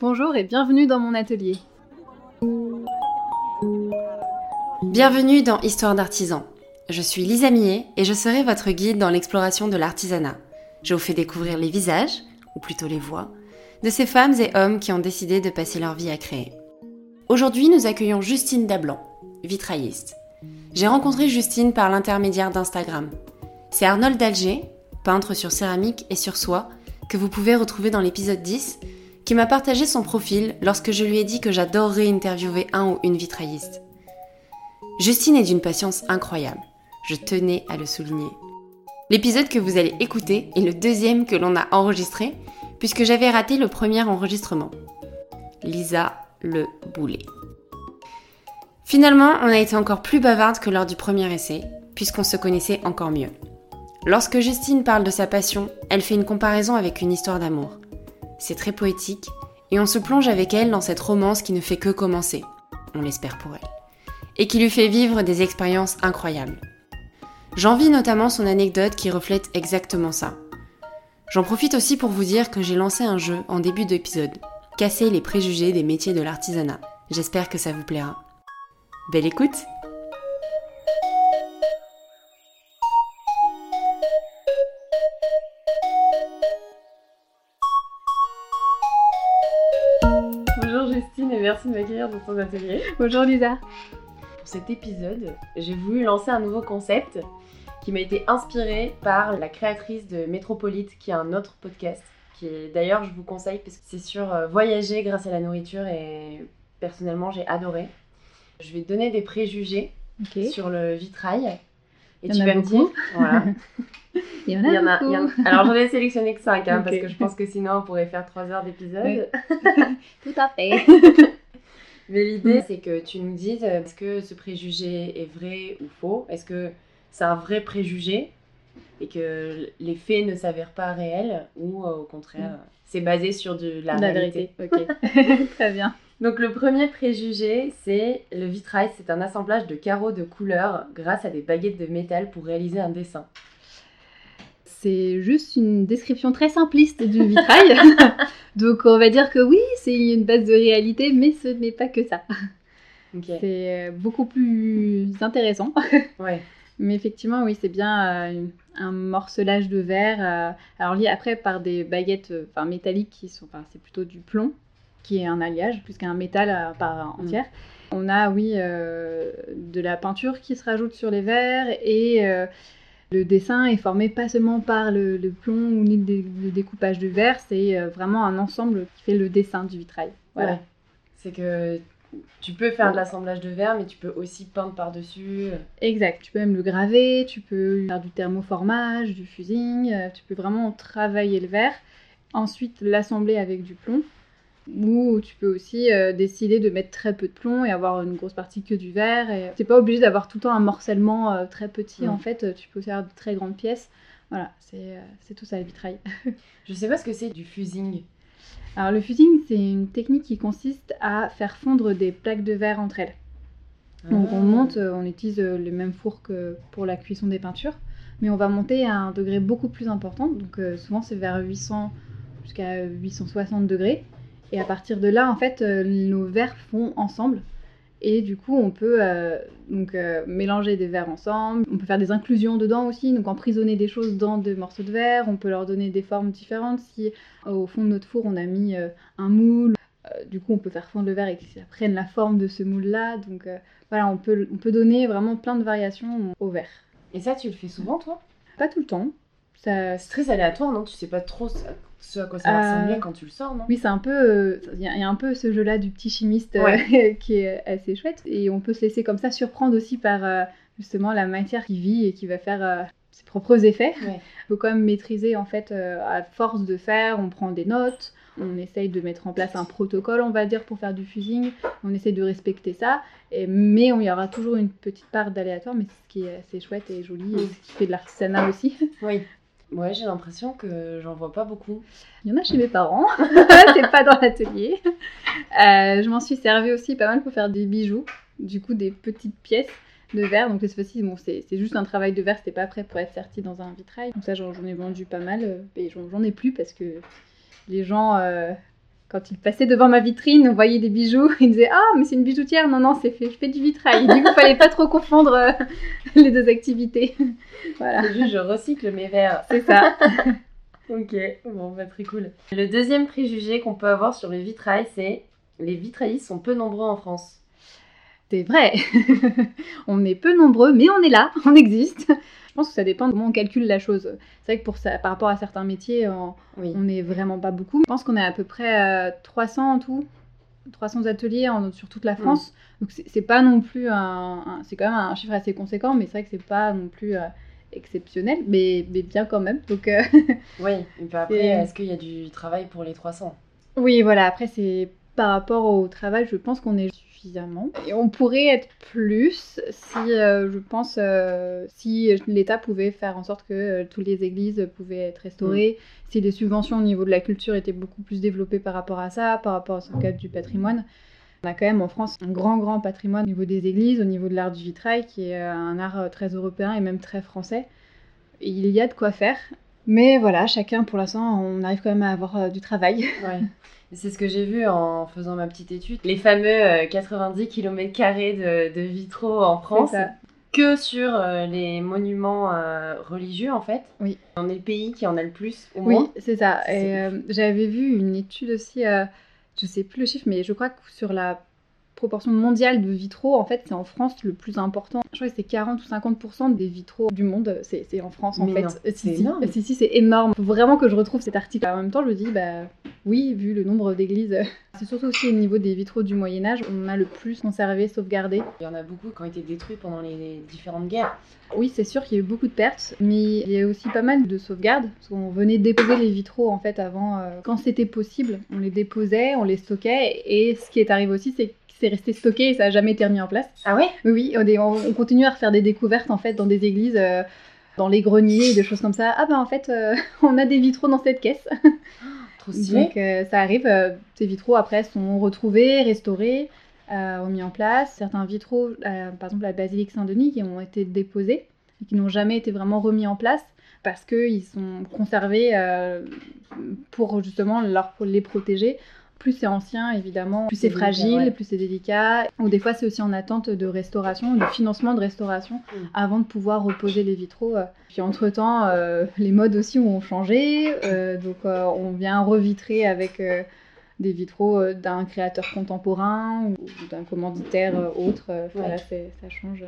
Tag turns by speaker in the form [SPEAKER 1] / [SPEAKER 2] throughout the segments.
[SPEAKER 1] Bonjour et bienvenue dans mon atelier.
[SPEAKER 2] Bienvenue dans Histoire d'artisan. Je suis Lisa Millet et je serai votre guide dans l'exploration de l'artisanat. Je vous fais découvrir les visages, ou plutôt les voix, de ces femmes et hommes qui ont décidé de passer leur vie à créer. Aujourd'hui, nous accueillons Justine Dablan, vitrailliste. J'ai rencontré Justine par l'intermédiaire d'Instagram. C'est Arnold Dalger, peintre sur céramique et sur soie, que vous pouvez retrouver dans l'épisode 10, qui m'a partagé son profil lorsque je lui ai dit que j'adorerais interviewer un ou une vitrailliste. Justine est d'une patience incroyable. Je tenais à le souligner. L'épisode que vous allez écouter est le deuxième que l'on a enregistré, puisque j'avais raté le premier enregistrement. Lisa le boulet. Finalement, on a été encore plus bavarde que lors du premier essai, puisqu'on se connaissait encore mieux. Lorsque Justine parle de sa passion, elle fait une comparaison avec une histoire d'amour. C'est très poétique, et on se plonge avec elle dans cette romance qui ne fait que commencer, on l'espère pour elle, et qui lui fait vivre des expériences incroyables. J'envie notamment son anecdote qui reflète exactement ça. J'en profite aussi pour vous dire que j'ai lancé un jeu en début d'épisode, Casser les préjugés des métiers de l'artisanat. J'espère que ça vous plaira. Belle écoute merci de m'accueillir dans ton atelier.
[SPEAKER 1] Bonjour Lisa.
[SPEAKER 2] Pour cet épisode, j'ai voulu lancer un nouveau concept qui m'a été inspiré par la créatrice de Métropolite qui a un autre podcast qui d'ailleurs je vous conseille parce que c'est sur euh, voyager grâce à la nourriture et personnellement j'ai adoré. Je vais te donner des préjugés sur le vitrail.
[SPEAKER 1] Et tu vas me dire. Voilà.
[SPEAKER 2] il y en a, il y en a, il y en a... Alors j'en ai sélectionné que 5 hein, parce que je pense que sinon on pourrait faire 3 heures d'épisode.
[SPEAKER 1] Tout à fait.
[SPEAKER 2] Mais l'idée c'est que tu nous dises est-ce que ce préjugé est vrai ou faux? Est-ce que c'est un vrai préjugé et que les faits ne s'avèrent pas réels ou euh, au contraire mm. c'est basé sur de la, réalité?
[SPEAKER 1] Ok, très bien.
[SPEAKER 2] Donc le premier préjugé, c'est le vitrail, c'est un assemblage de carreaux de couleurs grâce à des baguettes de métal pour réaliser un dessin.
[SPEAKER 1] C'est juste une description très simpliste du vitrail. Donc on va dire que oui, c'est une base de réalité, mais ce n'est pas que ça. C'est euh, beaucoup plus intéressant.
[SPEAKER 2] Ouais.
[SPEAKER 1] Mais effectivement, oui, c'est bien euh, un morcelage de verre. Euh, alors lié après par des baguettes enfin, métalliques qui sont, enfin, c'est plutôt du plomb qui est un alliage plus qu'un métal à part mm. entière. On a, oui, de la peinture qui se rajoute sur les verres et le dessin est formé pas seulement par le, plomb ou le, découpage de verre, c'est vraiment un ensemble qui fait le dessin du vitrail. Voilà.
[SPEAKER 2] C'est que tu peux faire de l'assemblage de verre, mais tu peux aussi peindre par-dessus.
[SPEAKER 1] Exact. Tu peux même le graver, tu peux faire du thermoformage, du fusing. Euh, tu peux vraiment travailler le verre. Ensuite, l'assembler avec du plomb. Ou tu peux aussi euh, décider de mettre très peu de plomb et avoir une grosse partie que du verre. Et n'es pas obligé d'avoir tout le temps un morcellement euh, très petit. En fait, tu peux faire de très grandes pièces. Voilà, c'est tout ça le vitrail.
[SPEAKER 2] Je sais pas ce que c'est du fusing.
[SPEAKER 1] Alors le fusing, c'est une technique qui consiste à faire fondre des plaques de verre entre elles. Donc on ah. monte, euh, on utilise euh, le même four que pour la cuisson des peintures, mais on va monter à un degré beaucoup plus important. Donc euh, souvent c'est vers 800 jusqu'à 860 degrés. Et à partir de là, en fait, nos verres font ensemble. Et du coup, on peut euh, donc, euh, mélanger des verres ensemble. On peut faire des inclusions dedans aussi, donc emprisonner des choses dans des morceaux de verre. On peut leur donner des formes différentes. Si au fond de notre four, on a mis euh, un moule, du coup, on peut faire fondre le verre et que ça prenne la forme de ce moule-là. Donc voilà, on peut, on peut donner vraiment plein de variations au verre.
[SPEAKER 2] Et ça, tu le fais souvent, toi?
[SPEAKER 1] Pas tout le temps.
[SPEAKER 2] C'est très aléatoire, non? Tu sais pas trop ce à quoi ça va ressembler euh, quand tu le sors, non?
[SPEAKER 1] Oui, c'est un peu. Il y, a un peu ce jeu-là du petit chimiste euh, qui est assez chouette. Et on peut se laisser comme ça surprendre aussi par euh, justement la matière qui vit et qui va faire ses propres effets. Il faut quand même maîtriser en fait à force de faire. On prend des notes. On essaye de mettre en place un protocole, on va dire, pour faire du fusing. On essaye de respecter ça. Et, mais il y aura toujours une petite part d'aléatoire, mais c'est ce qui est assez chouette et joli, et ce qui fait de l'artisanat aussi.
[SPEAKER 2] Oui. Ouais, j'ai l'impression que j'en vois pas beaucoup.
[SPEAKER 1] Il y en a chez mes parents, c'est pas dans l'atelier. Euh, je m'en suis servi aussi pas mal pour faire des bijoux, du coup des petites pièces de verre. Donc cette fois-ci, bon, c'est juste un travail de verre, c'était pas prêt pour être serti dans un vitrail. Donc ça, j'en ai vendu pas mal, et j'en ai plus parce que les gens euh, quand il passait devant ma vitrine, on voyait des bijoux, il disait Ah, mais c'est une bijoutière Non, non, c'est fait, je fais du vitrail. du coup, il fallait pas trop confondre euh, les deux activités.
[SPEAKER 2] voilà. C'est juste, je recycle mes verres.
[SPEAKER 1] C'est ça.
[SPEAKER 2] ok, bon, bah, très cool. Le deuxième préjugé qu'on peut avoir sur le vitrail, c'est les vitraillistes sont peu nombreux en France.
[SPEAKER 1] C'est vrai. on est peu nombreux, mais on est là, on existe. Je pense que ça dépend de comment on calcule la chose. C'est vrai que pour ça, par rapport à certains métiers, on n'est vraiment pas beaucoup. Je pense qu'on est à peu près 300 euh, en tout. 300 ateliers sur toute la mm. France. Donc c'est pas non plus un, c'est quand même un chiffre assez conséquent, mais c'est vrai que c'est pas non plus euh, exceptionnel, mais, mais, bien quand même. Donc euh,
[SPEAKER 2] oui. Et après, est-ce qu'il y a du travail pour les 300
[SPEAKER 1] Oui, voilà. Après c'est par rapport au travail, je pense qu'on est suffisamment. Et on pourrait être plus si, euh, je pense, euh, si l'État pouvait faire en sorte que euh, toutes les églises pouvaient être restaurées, mm. si les subventions au niveau de la culture étaient beaucoup plus développées par rapport à ça, par rapport au cadre du patrimoine. On a quand même en France un grand, grand patrimoine au niveau des églises, au niveau de l'art du vitrail, qui est un art très européen et même très français. Et il y a de quoi faire. Mais voilà, chacun, pour l'instant, on arrive quand même à avoir du travail.
[SPEAKER 2] Ouais. C'est ce que j'ai vu en faisant ma petite étude. Les fameux 90 euh, km de, de vitraux en France. Que sur euh, les monuments euh, religieux, en fait.
[SPEAKER 1] Oui.
[SPEAKER 2] On est le pays qui en a le plus, au
[SPEAKER 1] oui, Oui, c'est ça. Et j'avais vu une étude aussi, je sais plus le chiffre, mais je crois que sur la proportion mondiale de vitraux, en fait, c'est en France le plus important. Je crois que c'est 40 ou 50% des vitraux du monde, c'est en France en fait.
[SPEAKER 2] C'est énorme.
[SPEAKER 1] Si, si, c'est énorme. Faut vraiment que je retrouve cet article. En même temps, je me dis, bah oui, vu le nombre d'églises. C'est surtout aussi au niveau des vitraux du Moyen-Âge, on a le plus conservé, sauvegardé.
[SPEAKER 2] Il y en a beaucoup qui ont été détruits pendant les différentes guerres.
[SPEAKER 1] Oui, c'est sûr qu'il y a eu beaucoup de pertes, mais il y a aussi pas mal de sauvegardes. Parce qu'on venait déposer les vitraux en fait avant, euh, quand c'était possible. On les déposait, on les stockait, et ce qui est arrivé aussi, c'est c'est resté stocké et ça n'a jamais été remis en place.
[SPEAKER 2] Ah ouais?
[SPEAKER 1] Oui, on, continue à refaire des découvertes en fait dans des églises, euh, dans les greniers, des choses comme ça. Ah ben en fait, euh, on a des vitraux dans cette caisse.
[SPEAKER 2] Trop stylé.
[SPEAKER 1] Donc euh, ça arrive, ces vitraux après sont retrouvés, restaurés, remis en place. Certains vitraux, par exemple la basilique Saint-Denis, qui ont été déposés et qui n'ont jamais été vraiment remis en place parce qu'ils sont conservés pour justement leur, pour les protéger plus c'est ancien, évidemment, plus c'est fragile, plus c'est délicat. Ou des fois, c'est aussi en attente de restauration, de financement de restauration, mm. avant de pouvoir reposer les vitraux. Euh. Puis entre-temps, euh, les modes aussi ont changé. Euh, donc, on vient revitrer avec des vitraux d'un créateur contemporain ou d'un commanditaire autre. Voilà, ça change.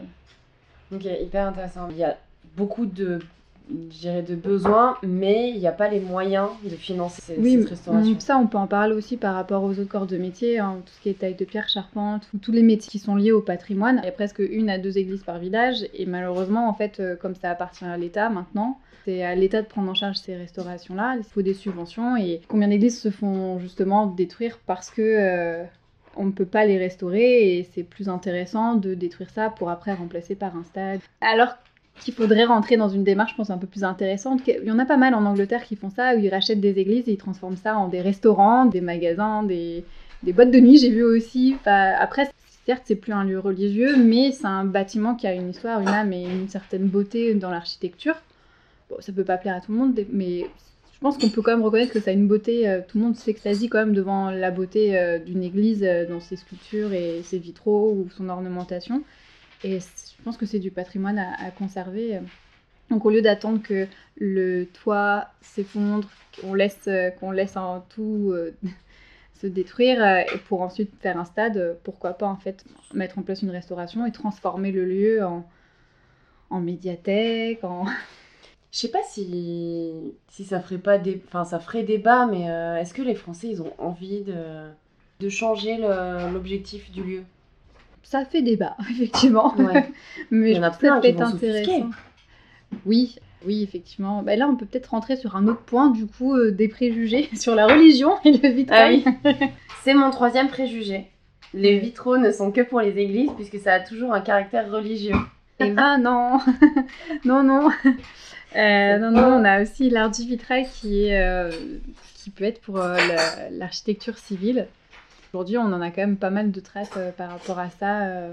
[SPEAKER 2] Ok, hyper intéressant. Il y a beaucoup de dirais, de besoins, mais il n'y a pas les moyens de financer cette,
[SPEAKER 1] oui,
[SPEAKER 2] restauration.
[SPEAKER 1] Ça, on peut en parler aussi par rapport aux autres corps de métier, hein, tout ce qui est taille de pierre, charpente, tous les métiers qui sont liés au patrimoine. Il y a presque une à deux églises par village, et malheureusement, en fait, euh, comme ça appartient à l'État maintenant, c'est à l'État de prendre en charge ces restaurations-là. Il faut des subventions, et combien d'églises se font justement détruire parce que... Euh, on ne peut pas les restaurer et c'est plus intéressant de détruire ça pour après remplacer par un stade. Alors qu'il faudrait rentrer dans une démarche, je pense, un peu plus intéressante. Il y en a pas mal en Angleterre qui font ça, où ils rachètent des églises et ils transforment ça en des restaurants, des magasins, des, boîtes de nuit, j'ai vu aussi. après, certes, c'est plus un lieu religieux, mais c'est un bâtiment qui a une histoire, une âme et une certaine beauté dans l'architecture. Bon, ça peut pas plaire à tout le monde, mais je pense qu'on peut quand même reconnaître que ça a une beauté. Euh, tout le monde s'extasie quand même devant la beauté euh, d'une église euh, dans ses sculptures et ses vitraux ou son ornementation. Et je pense que c'est du patrimoine à, conserver. Donc au lieu d'attendre que le toit s'effondre, qu'on laisse, qu'on laisse tout euh, se détruire euh, pour ensuite faire un stade, pourquoi pas en fait mettre en place une restauration et transformer le lieu en, en médiathèque, en...
[SPEAKER 2] Je sais pas si, si ça ferait pas ça ferait débat, mais euh, est-ce que les Français ils ont envie de, de changer l'objectif du lieu?
[SPEAKER 1] Ça fait débat, effectivement. Mais je pense que ça peut être intéressant. Oui, oui, effectivement. Bah, là, on peut peut-être rentrer sur un autre point, du coup, euh, des préjugés sur la religion et le vitrail.
[SPEAKER 2] Ah C'est mon troisième préjugé. Les vitraux ne sont que pour les églises, puisque ça a toujours un caractère religieux.
[SPEAKER 1] Eh ben non Non, non euh, Non, non, on a aussi l'art du vitrail qui, est, euh, qui peut être pour l'architecture civile. Aujourd'hui, on en a quand même pas mal de traces euh, par rapport à ça. Euh.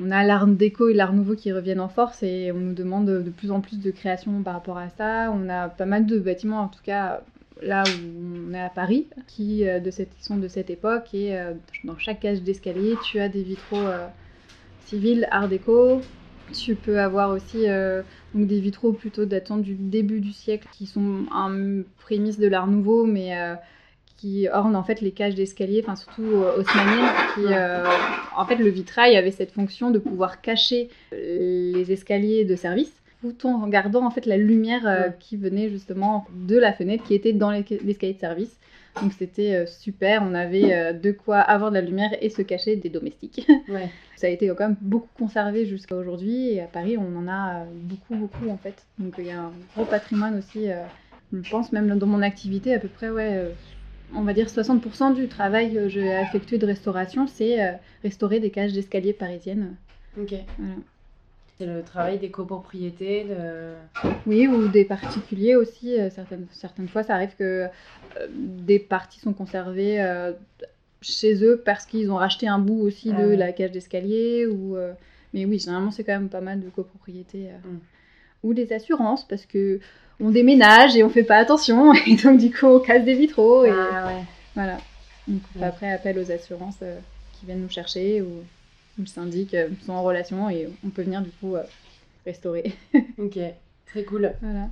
[SPEAKER 1] on a l'art déco et l'art nouveau qui reviennent en force et on nous demande de plus en plus de création par rapport à ça. On a pas mal de bâtiments, en tout cas là où on est à Paris, qui, cette, sont de cette époque. Et dans chaque cage d'escalier, tu as des vitraux civils, art déco. Tu peux avoir aussi des vitraux plutôt datant du début du siècle, qui sont un prémisse de l'art nouveau, mais qui ornent en fait les cages d'escalier, enfin surtout haussmanniennes, qui en fait le vitrail avait cette fonction de pouvoir cacher les escaliers de service tout en regardant en fait la lumière euh, qui venait justement de la fenêtre qui était dans l'escalier de service. Donc c'était euh, super, on avait euh, de quoi avoir de la lumière et se cacher des domestiques. Ça a été quand même beaucoup conservé jusqu'à aujourd'hui et à Paris on en a beaucoup beaucoup en fait. Donc il y a un gros patrimoine aussi, je pense même dans mon activité à peu près ouais. On va dire 60% du travail que j'ai effectué de restauration, c'est restaurer des cages d'escalier parisiennes.
[SPEAKER 2] Ok. Voilà. C'est le travail des copropriétés de...
[SPEAKER 1] Oui, ou des particuliers aussi. Euh, certaines, certaines fois, ça arrive que euh, des parties sont conservées euh, chez eux parce qu'ils ont racheté un bout aussi de ah la cage d'escalier. Ou, mais oui, généralement, c'est quand même pas mal de copropriétés. Mm. Ou des assurances parce que on déménage et on fait pas attention. Et donc, du coup, on casse des vitraux. Et, ah ouais. Voilà. Donc, après, appel aux assurances qui viennent nous chercher. Ou le syndic euh, sont en relation et on peut venir du coup euh, restaurer.
[SPEAKER 2] ok, très cool. Voilà.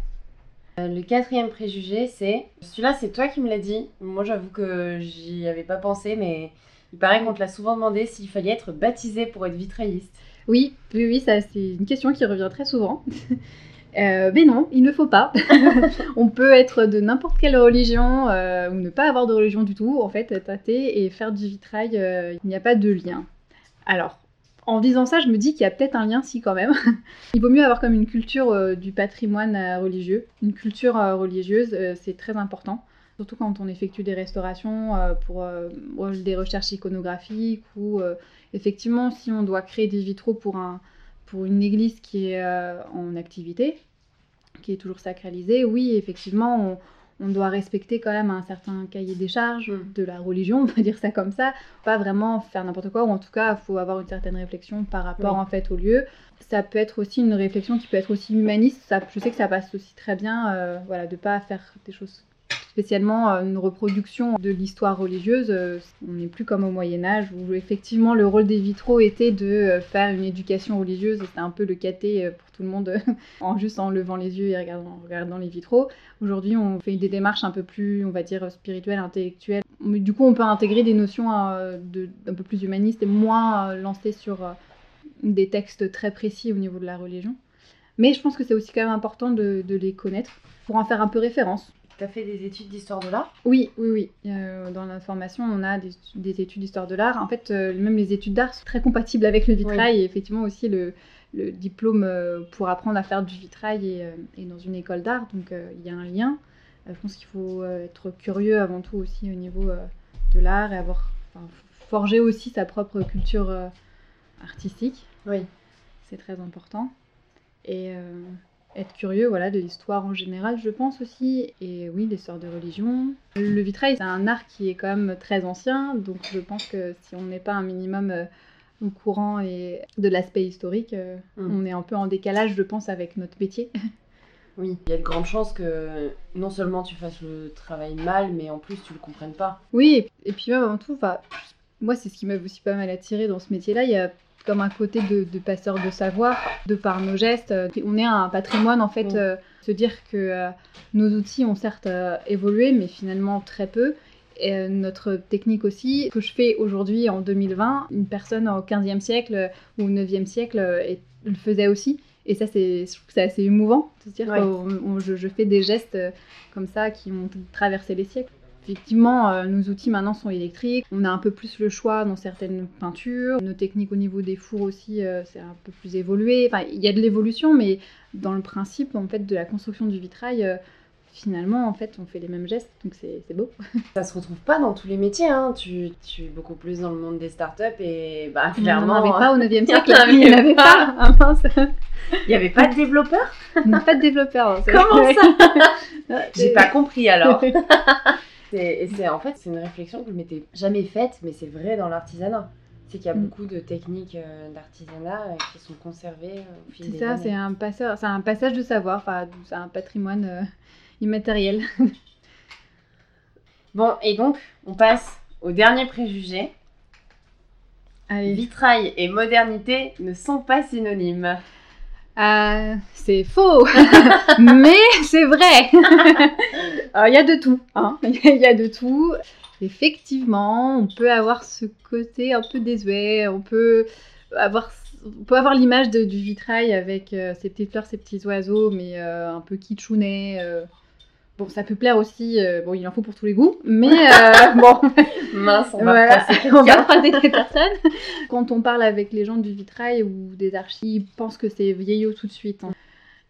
[SPEAKER 2] Euh, le quatrième préjugé, c'est. Celui-là, c'est toi qui me l'as dit. Moi, j'avoue que j'y avais pas pensé, mais il paraît qu'on te l'a souvent demandé s'il fallait être baptisé pour être vitrailliste.
[SPEAKER 1] Oui, oui, oui, ça, c'est une question qui revient très souvent. mais non, il ne faut pas. on peut être de n'importe quelle religion ou ne pas avoir de religion du tout, en fait, être athée et faire du vitrail, il n'y a pas de lien. Alors, en disant ça, je me dis qu'il y a peut-être un lien, si quand même. Il vaut mieux avoir comme une culture euh, du patrimoine euh, religieux. Une culture euh, religieuse, c'est très important. Surtout quand on effectue des restaurations pour des recherches iconographiques ou effectivement si on doit créer des vitraux pour, un, pour une église qui est en activité, qui est toujours sacralisée, oui, effectivement, on, on doit respecter quand même un certain cahier des charges mm. de la religion, on va dire ça comme ça, pas vraiment faire n'importe quoi, ou en tout cas, il faut avoir une certaine réflexion par rapport en fait au lieu. Ça peut être aussi une réflexion qui peut être aussi humaniste, ça, je sais que ça passe aussi très bien, euh, voilà, de pas faire des choses spécialement euh, une reproduction de l'histoire religieuse. Euh, on n'est plus comme au Moyen Âge où effectivement le rôle des vitraux était de euh, faire une éducation religieuse. C'était un peu le caté pour tout le monde en juste en levant les yeux et regardant, regardant les vitraux. Aujourd'hui, on fait des démarches un peu plus, on va dire, spirituelles, intellectuelles. Du coup, on peut intégrer des notions de, un peu plus humanistes et moins lancées sur des textes très précis au niveau de la religion. Mais je pense que c'est aussi quand même important de les connaître pour en faire un peu référence.
[SPEAKER 2] Tu as fait des études d'histoire de l'art?
[SPEAKER 1] Oui, oui, oui. Euh, dans la formation, on a des, études d'histoire de l'art. En fait, euh, même les études d'art sont très compatibles avec le vitrail. Et effectivement, aussi, le, diplôme euh, pour apprendre à faire du vitrail est, dans une école d'art. Donc, il y a un lien. je pense qu'il faut être curieux avant tout aussi au niveau de l'art et avoir forgé aussi sa propre culture artistique.
[SPEAKER 2] Oui.
[SPEAKER 1] C'est très important. Et être curieux voilà, de l'histoire en général, je pense aussi. Et oui, l'histoire de religion. Le vitrail, c'est un art qui est quand même très ancien, donc je pense que si on n'est pas un minimum euh, au courant et de l'aspect historique, euh, mm. on est un peu en décalage, je pense, avec notre métier.
[SPEAKER 2] Oui, il y a de grandes chances que non seulement tu fasses le travail mal, mais en plus tu le comprennes pas.
[SPEAKER 1] Oui, et puis même avant tout, moi c'est ce qui m'a aussi pas mal attiré dans ce métier-là. Il y a comme un côté de, de passeur de savoir, de par nos gestes. On est un patrimoine, en fait, euh, se dire que euh, nos outils ont certes euh, évolué, mais finalement très peu. Et notre technique aussi, que je fais aujourd'hui en 2020, une personne au 15e siècle ou au 9e siècle le faisait aussi. Et ça, c'est, je trouve que c'est assez émouvant de se dire que je, je, fais des gestes comme ça qui ont traversé les siècles. Effectivement, euh, nos outils maintenant sont électriques. On a un peu plus le choix dans certaines peintures. Nos techniques au niveau des fours aussi, euh, c'est un peu plus évolué. Enfin, il y a de l'évolution, mais dans le principe en fait de la construction du vitrail, euh, finalement, en fait, on fait les mêmes gestes, donc c'est beau.
[SPEAKER 2] Ça se retrouve pas dans tous les métiers. Hein. Tu, tu, es beaucoup plus dans le monde des startups et bah clairement.
[SPEAKER 1] On n'en avait pas au 9e siècle. Il n'y en avait pas.
[SPEAKER 2] Ah, il n'y avait pas de développeurs?
[SPEAKER 1] Pas de développeurs.
[SPEAKER 2] Comment ça? J'ai pas compris alors. C'est en fait c'est une réflexion que je m'étais jamais faite, mais c'est vrai dans l'artisanat. C'est qu'il y a mm. beaucoup de techniques euh, d'artisanat euh, qui sont conservées euh, au fil
[SPEAKER 1] des ça, C'est un passage, c'est un passage de savoir, enfin, c'est un patrimoine immatériel.
[SPEAKER 2] Bon, et donc, on passe au dernier préjugé.
[SPEAKER 1] Allez.
[SPEAKER 2] Vitrail et modernité ne sont pas synonymes.
[SPEAKER 1] Euh, c'est faux, mais c'est vrai. Il y a de tout. hein. Il y a de tout. Effectivement, on peut avoir ce côté un peu désuet. On peut avoir, on peut avoir l'image de- du vitrail avec euh, ses petites fleurs, ses petits oiseaux, mais euh, un peu kitschounet. Bon, ça peut plaire aussi. euh, bon, il en faut pour tous les goûts, mais euh, bon,
[SPEAKER 2] Mince, on va
[SPEAKER 1] voilà, on va croiser personnes. Quand on parle avec les gens du vitrail ou des archives, ils pensent que c'est vieillot tout de suite. hein.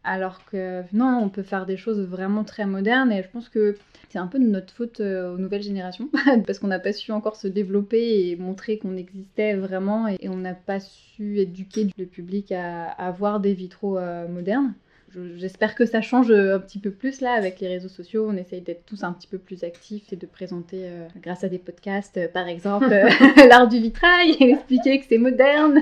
[SPEAKER 1] Alors que non, on peut faire des choses vraiment très modernes et je pense que c'est un peu de notre faute euh, aux nouvelles générations parce qu'on n'a pas su encore se développer et montrer qu'on existait vraiment et, et on n'a pas su éduquer le public à, à voir des vitraux euh, modernes. Je- J'espère que ça change euh, un petit peu plus là avec les réseaux sociaux. On essaye d'être tous un petit peu plus actifs et de présenter, euh, grâce à des podcasts, euh, par exemple, euh, l'art du vitrail et expliquer que c'est moderne.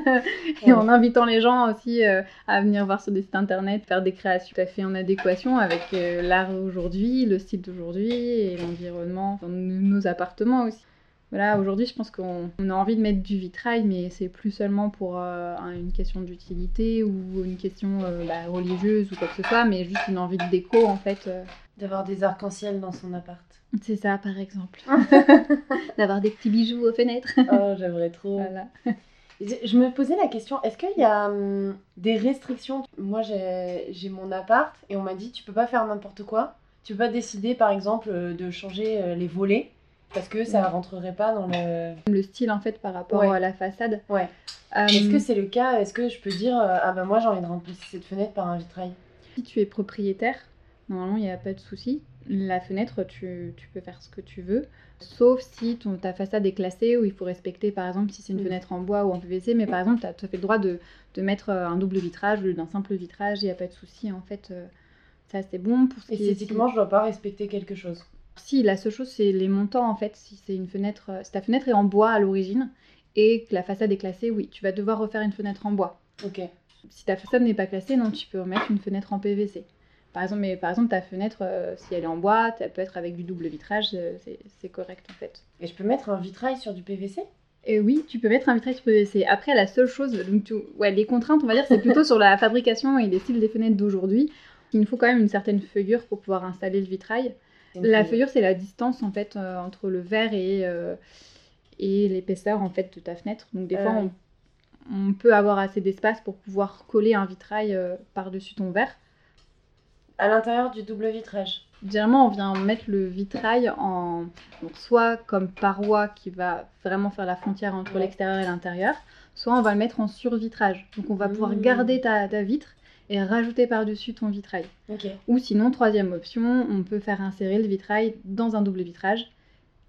[SPEAKER 1] et en invitant les gens aussi à venir voir sur des sites internet, faire des créations tout à fait en adéquation avec l'art aujourd'hui, le style d'aujourd'hui et l'environnement, enfin, nos appartements aussi. Voilà, aujourd'hui, je pense qu'on on a envie de mettre du vitrail, mais c'est plus seulement pour euh, un- une question d'utilité ou une question euh, bah, religieuse ou quoi que ce soit, mais juste une envie de déco en fait. euh.
[SPEAKER 2] D'avoir des arcs-en-ciel dans son appart.
[SPEAKER 1] C'est ça, par exemple. D'avoir des petits bijoux aux fenêtres.
[SPEAKER 2] Oh, j'aimerais trop.
[SPEAKER 1] voilà.
[SPEAKER 2] Je me posais la question, est-ce qu'il y a hum, des restrictions? Moi, j'ai mon appart et on m'a dit, tu peux pas faire n'importe quoi. Tu peux pas décider, par exemple, de changer les volets parce que ça rentrerait pas dans le...
[SPEAKER 1] Le style en fait par rapport
[SPEAKER 2] Ouais.
[SPEAKER 1] à la façade.
[SPEAKER 2] Ouais.
[SPEAKER 1] Euh,
[SPEAKER 2] Est-ce que c'est le cas? Est-ce que je peux dire, euh, ah bah moi j'ai envie de remplacer cette fenêtre par un vitrail
[SPEAKER 1] Si tu es propriétaire, normalement, il n'y a pas de souci. La fenêtre, tu, tu peux faire ce que tu veux. Sauf si ton, ta façade est classée, où il faut respecter, par exemple, si c'est une
[SPEAKER 2] Mm.
[SPEAKER 1] fenêtre en bois ou en PVC. Mais par exemple, tu as fait le droit de, de mettre euh, un double vitrage au lieu d'un simple vitrage. Il n'y a pas de souci. En fait, euh, ça, c'est bon. Pour ce qui est-
[SPEAKER 2] Esthétiquement, je dois pas respecter quelque chose.
[SPEAKER 1] Si, la seule chose, c'est les montants, en fait. Si c'est une fenêtre, euh, si ta fenêtre est en bois à l'origine et que la façade est classée, oui, tu vas devoir refaire une fenêtre en bois.
[SPEAKER 2] Ok.
[SPEAKER 1] Si ta façade n'est pas classée, non, tu peux remettre une fenêtre en PVC. Par exemple, mais par exemple ta fenêtre, euh, si elle est en bois, elle peut être avec du double vitrage, euh, c'est- c'est correct en fait.
[SPEAKER 2] Et je peux mettre un vitrail sur du PVC
[SPEAKER 1] Et oui, tu peux mettre un vitrail sur PVC. Après, la seule chose, donc tu- ouais, les contraintes, on va dire, c'est plutôt sur la fabrication et les styles des fenêtres d'aujourd'hui. Il nous faut quand même une certaine feuillure pour pouvoir installer le vitrail. La feuillure, c'est la distance en fait euh, entre le verre et, euh, et l'épaisseur en fait de ta fenêtre. Donc des fois,
[SPEAKER 2] oui.
[SPEAKER 1] on, on peut avoir assez d'espace pour pouvoir coller un vitrail euh, par-dessus ton verre.
[SPEAKER 2] À l'intérieur du double vitrage.
[SPEAKER 1] Généralement, on vient mettre le vitrail en donc, soit comme paroi qui va vraiment faire la frontière entre
[SPEAKER 2] Ouais.
[SPEAKER 1] l'extérieur et l'intérieur, soit on va le mettre en survitrage. Donc on va pouvoir
[SPEAKER 2] Mmh.
[SPEAKER 1] garder ta, ta vitre et rajouter par-dessus ton vitrail. Ou sinon, troisième option, on peut faire insérer le vitrail dans un double vitrage.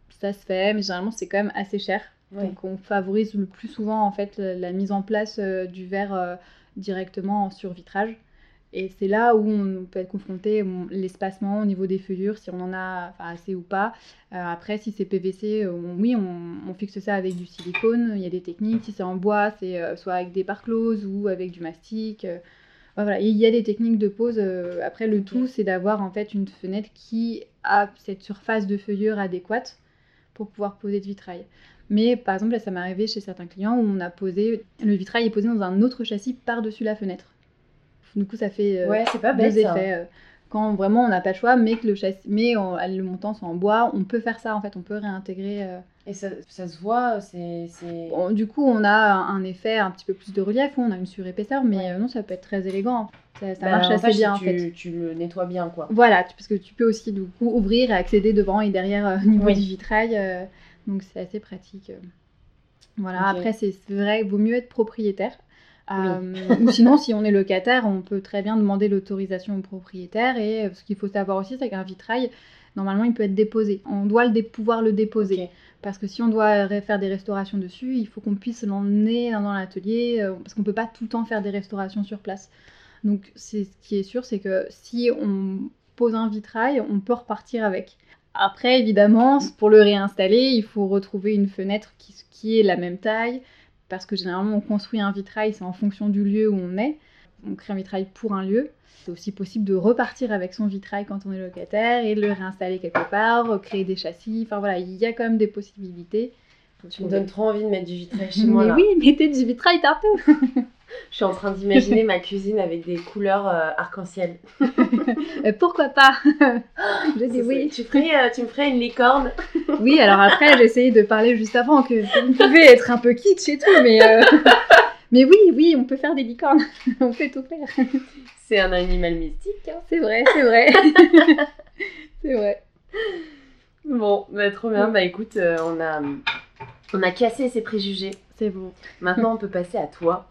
[SPEAKER 1] Ça se fait, mais généralement c'est quand même assez cher.
[SPEAKER 2] Ouais.
[SPEAKER 1] Donc on favorise le plus souvent en fait la, mise en place euh, du verre euh, directement en survitrage. Et c'est là où on peut être confronté à l'espacement au niveau des feuillures, si on en a assez ou pas. Euh, après, si c'est PVC, on- oui, on, on fixe ça avec du silicone. Il y a des techniques. Si c'est en bois, c'est soit avec des parts closes ou avec du mastic. Voilà, il y a des techniques de pose. euh, après, le tout, c'est d'avoir en fait une fenêtre qui a cette surface de feuillure adéquate pour pouvoir poser de vitrail. Mais par exemple, là, ça m'est arrivé chez certains clients où on a posé le vitrail est posé dans un autre châssis par-dessus la fenêtre. Du coup, ça fait euh,
[SPEAKER 2] Ouais, c'est pas
[SPEAKER 1] deux
[SPEAKER 2] bête
[SPEAKER 1] effets. euh, quand vraiment on n'a pas le choix, mais que le châssis, mais on- le montant soit en bois, on peut faire ça en fait, on peut réintégrer. euh,
[SPEAKER 2] Et ça, ça se voit, c'est.
[SPEAKER 1] Bon, du coup, on a un effet un petit peu plus de relief, on a une surépaisseur, mais
[SPEAKER 2] Ouais.
[SPEAKER 1] euh, non, ça peut être très élégant. Ça, ça
[SPEAKER 2] Bah,
[SPEAKER 1] marche assez bien en fait.
[SPEAKER 2] tu, tu le nettoies bien quoi.
[SPEAKER 1] Voilà, tu- parce que tu peux aussi du coup ouvrir et accéder devant et derrière euh, au niveau
[SPEAKER 2] Oui.
[SPEAKER 1] du vitrail, euh, donc c'est assez pratique. euh. Voilà, après c'est vrai, il vaut mieux être propriétaire. Euh, ou sinon, si on est locataire, on peut très bien demander l'autorisation au propriétaire. Et ce qu'il faut savoir aussi, c'est qu'un vitrail, normalement, il peut être déposé. On doit le pouvoir le déposer. Parce que si on doit faire des restaurations dessus, il faut qu'on puisse l'emmener dans l'atelier, euh, parce qu'on peut pas tout le temps faire des restaurations sur place. Donc ce qui est sûr, c'est que si on pose un vitrail, on peut repartir avec. Après, évidemment, pour le réinstaller, il faut retrouver une fenêtre qui, qui est la même taille, parce que généralement on construit un vitrail, c'est en fonction du lieu où on est. on crée un vitrail pour un lieu. C'est aussi possible de repartir avec son vitrail quand on est locataire et de le réinstaller quelque part, créer des châssis. Enfin voilà, il y a quand même des possibilités.
[SPEAKER 2] Tu me donnes trop envie de mettre du vitrail chez moi.
[SPEAKER 1] Mais oui, mettez du vitrail partout.
[SPEAKER 2] Je suis en train d'imaginer ma cuisine avec des couleurs euh, arc-en-ciel.
[SPEAKER 1] Euh, pourquoi pas? Je dis oui.
[SPEAKER 2] Tu, ferais, euh, tu me ferais une licorne
[SPEAKER 1] Oui, alors après, j'ai essayé de parler juste avant que vous pouvez être un peu kitsch et tout, mais, mais oui, oui, on peut faire des licornes. on peut tout faire.
[SPEAKER 2] C'est un animal mystique. Hein.
[SPEAKER 1] C'est vrai, c'est vrai. c'est vrai.
[SPEAKER 2] Bon, bah, trop bien. Bah écoute, on, a, on a cassé ces préjugés.
[SPEAKER 1] C'est bon.
[SPEAKER 2] Maintenant, on peut passer à toi.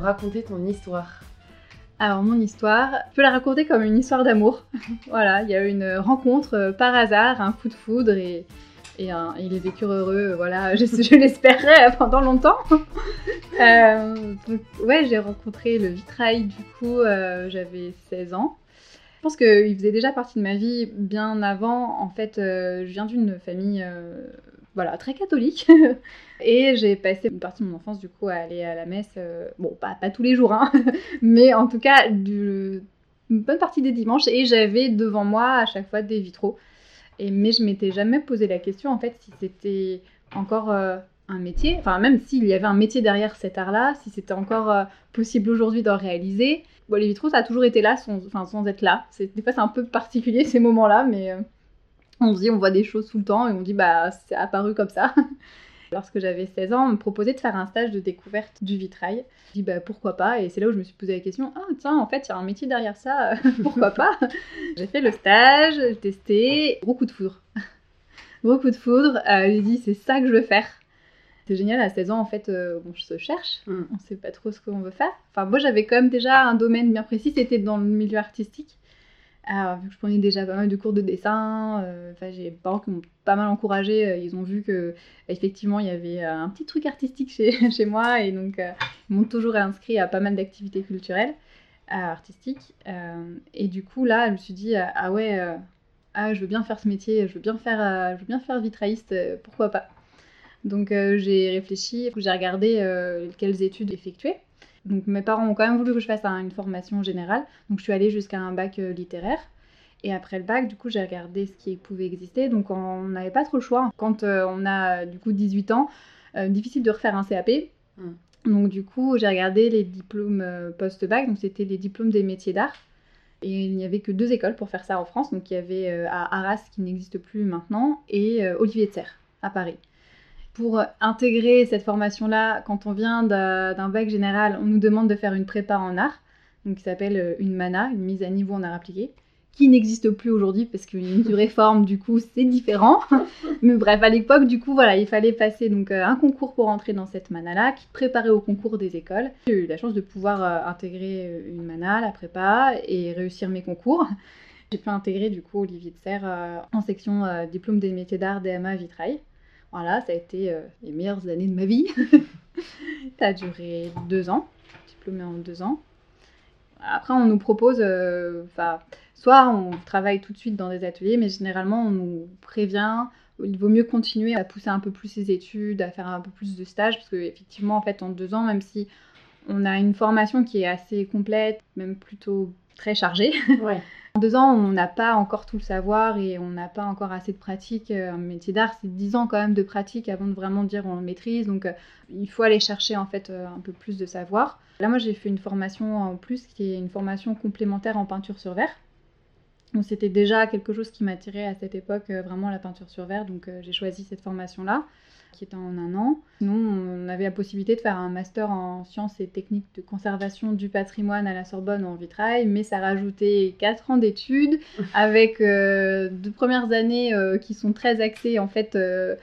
[SPEAKER 2] Nous raconter ton histoire
[SPEAKER 1] alors mon histoire, je peux la raconter comme une histoire d'amour. voilà, il y a eu une rencontre euh, par hasard, un coup de foudre et, et, un, et les vécurent heureux, voilà, je, je l'espérais pendant longtemps. euh, ouais, j'ai rencontré le vitrail du coup, euh, j'avais 16 ans. Je pense qu'il faisait déjà partie de ma vie bien avant. En fait, euh, je viens d'une famille voilà, très catholique. Et j'ai passé une partie de mon enfance, du coup, à aller à la messe. Euh, bon, pas, pas, tous les jours, hein, mais en tout cas, une bonne partie des dimanches. Et j'avais devant moi à chaque fois des vitraux. Et, mais je m'étais jamais posé la question, en fait, si c'était encore euh, un métier. Enfin, même s'il y avait un métier derrière cet art-là, si c'était encore euh, possible aujourd'hui d'en réaliser. Bon, les vitraux, ça a toujours été là, sans, enfin, sans être là. Des fois, c'est un peu particulier ces moments-là, mais on se dit, on voit des choses tout le temps et on dit, bah, c'est apparu comme ça. Lorsque j'avais 16 ans, on me proposait de faire un stage de découverte du vitrail. Je dis, bah, pourquoi pas? Et c'est là où je me suis posé la question, ah, tiens, en fait, il y a un métier derrière ça, pourquoi pas? J'ai fait le stage, j'ai testé, gros coup de foudre. gros coup de foudre, euh, j'ai dit, c'est ça que je veux faire. C'est génial, à 16 ans, en fait, euh, bon, je se cherche, mm. on sait pas trop ce qu'on veut faire. Enfin, moi, j'avais quand même déjà un domaine bien précis, c'était dans le milieu artistique. Alors, vu que je prenais déjà pas mal de cours de dessin, euh, j'ai des parents qui m'ont pas mal encouragé. Euh, ils ont vu que effectivement il y avait euh, un petit truc artistique chez, chez moi et donc ils m'ont toujours inscrit à pas mal d'activités culturelles, artistiques. et du coup là, je me suis dit ah ouais, ah, je veux bien faire ce métier, je veux bien faire, je veux bien faire vitrailliste, pourquoi pas? Donc j'ai réfléchi, j'ai regardé quelles études effectuer. Donc mes parents ont quand même voulu que je fasse une formation générale. Donc je suis allée jusqu'à un bac euh, littéraire. Et après le bac, du coup, j'ai regardé ce qui pouvait exister. Donc on n'avait pas trop le choix. Quand euh, on a du coup 18 ans, euh, difficile de refaire un CAP. Mm. Donc du coup, j'ai regardé les diplômes post-bac. Donc c'était les diplômes des métiers d'art. Et il n'y avait que deux écoles pour faire ça en France. Donc il y avait à Arras, qui n'existe plus maintenant, et Olivier de Serre, à Paris pour intégrer cette formation-là, quand on vient d'un bac général, on nous demande de faire une prépa en art, donc qui s'appelle euh, une MANA, une mise à niveau en art appliqué, qui n'existe plus aujourd'hui parce qu'une réforme, du coup, c'est différent. Mais bref, à l'époque, du coup, voilà, il fallait passer donc euh, un concours pour entrer dans cette MANA-là, qui préparait au concours des écoles. J'ai eu la chance de pouvoir euh, intégrer une MANA, la prépa, et réussir mes concours. J'ai pu intégrer du coup Olivier de Serre en section diplôme des métiers d'art DMA Vitrail. Voilà, ça a été euh, les meilleures années de ma vie. ça a duré deux ans, diplômé en deux ans. Après, on nous propose, euh, soit on travaille tout de suite dans des ateliers, mais généralement, on nous prévient. Il vaut mieux continuer à pousser un peu plus ses études, à faire un peu plus de stages, parce qu'effectivement, en fait, en deux ans, même si on a une formation qui est assez complète, même plutôt très chargée,
[SPEAKER 2] ouais.
[SPEAKER 1] En deux ans, on n'a pas encore tout le savoir et on n'a pas encore assez de pratique. Un métier d'art, c'est dix ans quand même de pratique avant de vraiment dire on le maîtrise. Donc, euh, il faut aller chercher en fait euh, un peu plus de savoir. Là, moi, j'ai fait une formation en plus qui est une formation complémentaire en peinture sur verre. Donc, c'était déjà quelque chose qui m'attirait à cette époque, euh, vraiment la peinture sur verre. Donc, j'ai choisi cette formation-là qui est en un an. Sinon, on avait la possibilité de faire un master en sciences et techniques de conservation du patrimoine à la Sorbonne en vitrail, mais ça rajoutait 4 ans d'études avec euh, deux premières années euh, qui sont très axées en fait. Euh,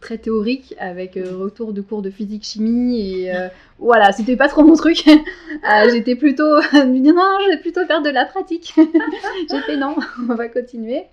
[SPEAKER 1] très théoriques avec retour de cours de physique chimie et voilà c'était pas trop mon truc j'étais plutôt non je vais plutôt faire de la pratique j'ai fait non on va continuer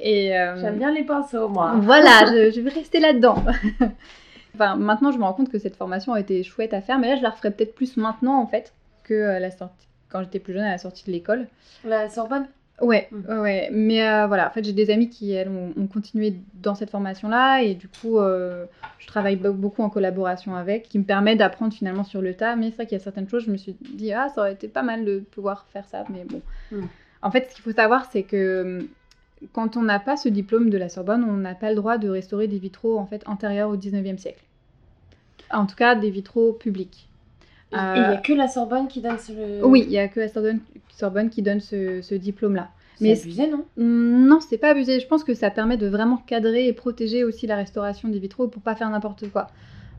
[SPEAKER 1] Et euh,
[SPEAKER 2] J'aime bien les pinceaux, moi.
[SPEAKER 1] Voilà, je, je vais rester là-dedans. enfin, maintenant, je me rends compte que cette formation a été chouette à faire, mais là, je la referais peut-être plus maintenant, en fait, que à la sortie, quand j'étais plus jeune, à la sortie de l'école.
[SPEAKER 2] La Sorbonne?
[SPEAKER 1] Ouais,
[SPEAKER 2] Mm.
[SPEAKER 1] ouais, ouais. Mais euh, voilà, en fait, j'ai des amis qui, elles, ont, ont continué dans cette formation-là, et du coup, euh, je travaille be- beaucoup en collaboration avec, qui me permet d'apprendre finalement sur le tas. Mais c'est vrai qu'il y a certaines choses, je me suis dit, ah, ça aurait été pas mal de pouvoir faire ça, mais bon.
[SPEAKER 2] Mm.
[SPEAKER 1] En fait, ce qu'il faut savoir, c'est que quand on n'a pas ce diplôme de la Sorbonne, on n'a pas le droit de restaurer des vitraux en fait antérieurs au 19e siècle. En tout cas, des vitraux publics.
[SPEAKER 2] Et il
[SPEAKER 1] Euh,
[SPEAKER 2] n'y a que la Sorbonne qui donne ce.
[SPEAKER 1] Oui, il n'y a que la Sorbonne, Sorbonne qui donne ce, ce diplôme-là.
[SPEAKER 2] Mais abusé, non?
[SPEAKER 1] Hum, Non, c'est pas abusé. Je pense que ça permet de vraiment cadrer et protéger aussi la restauration des vitraux pour pas faire n'importe quoi.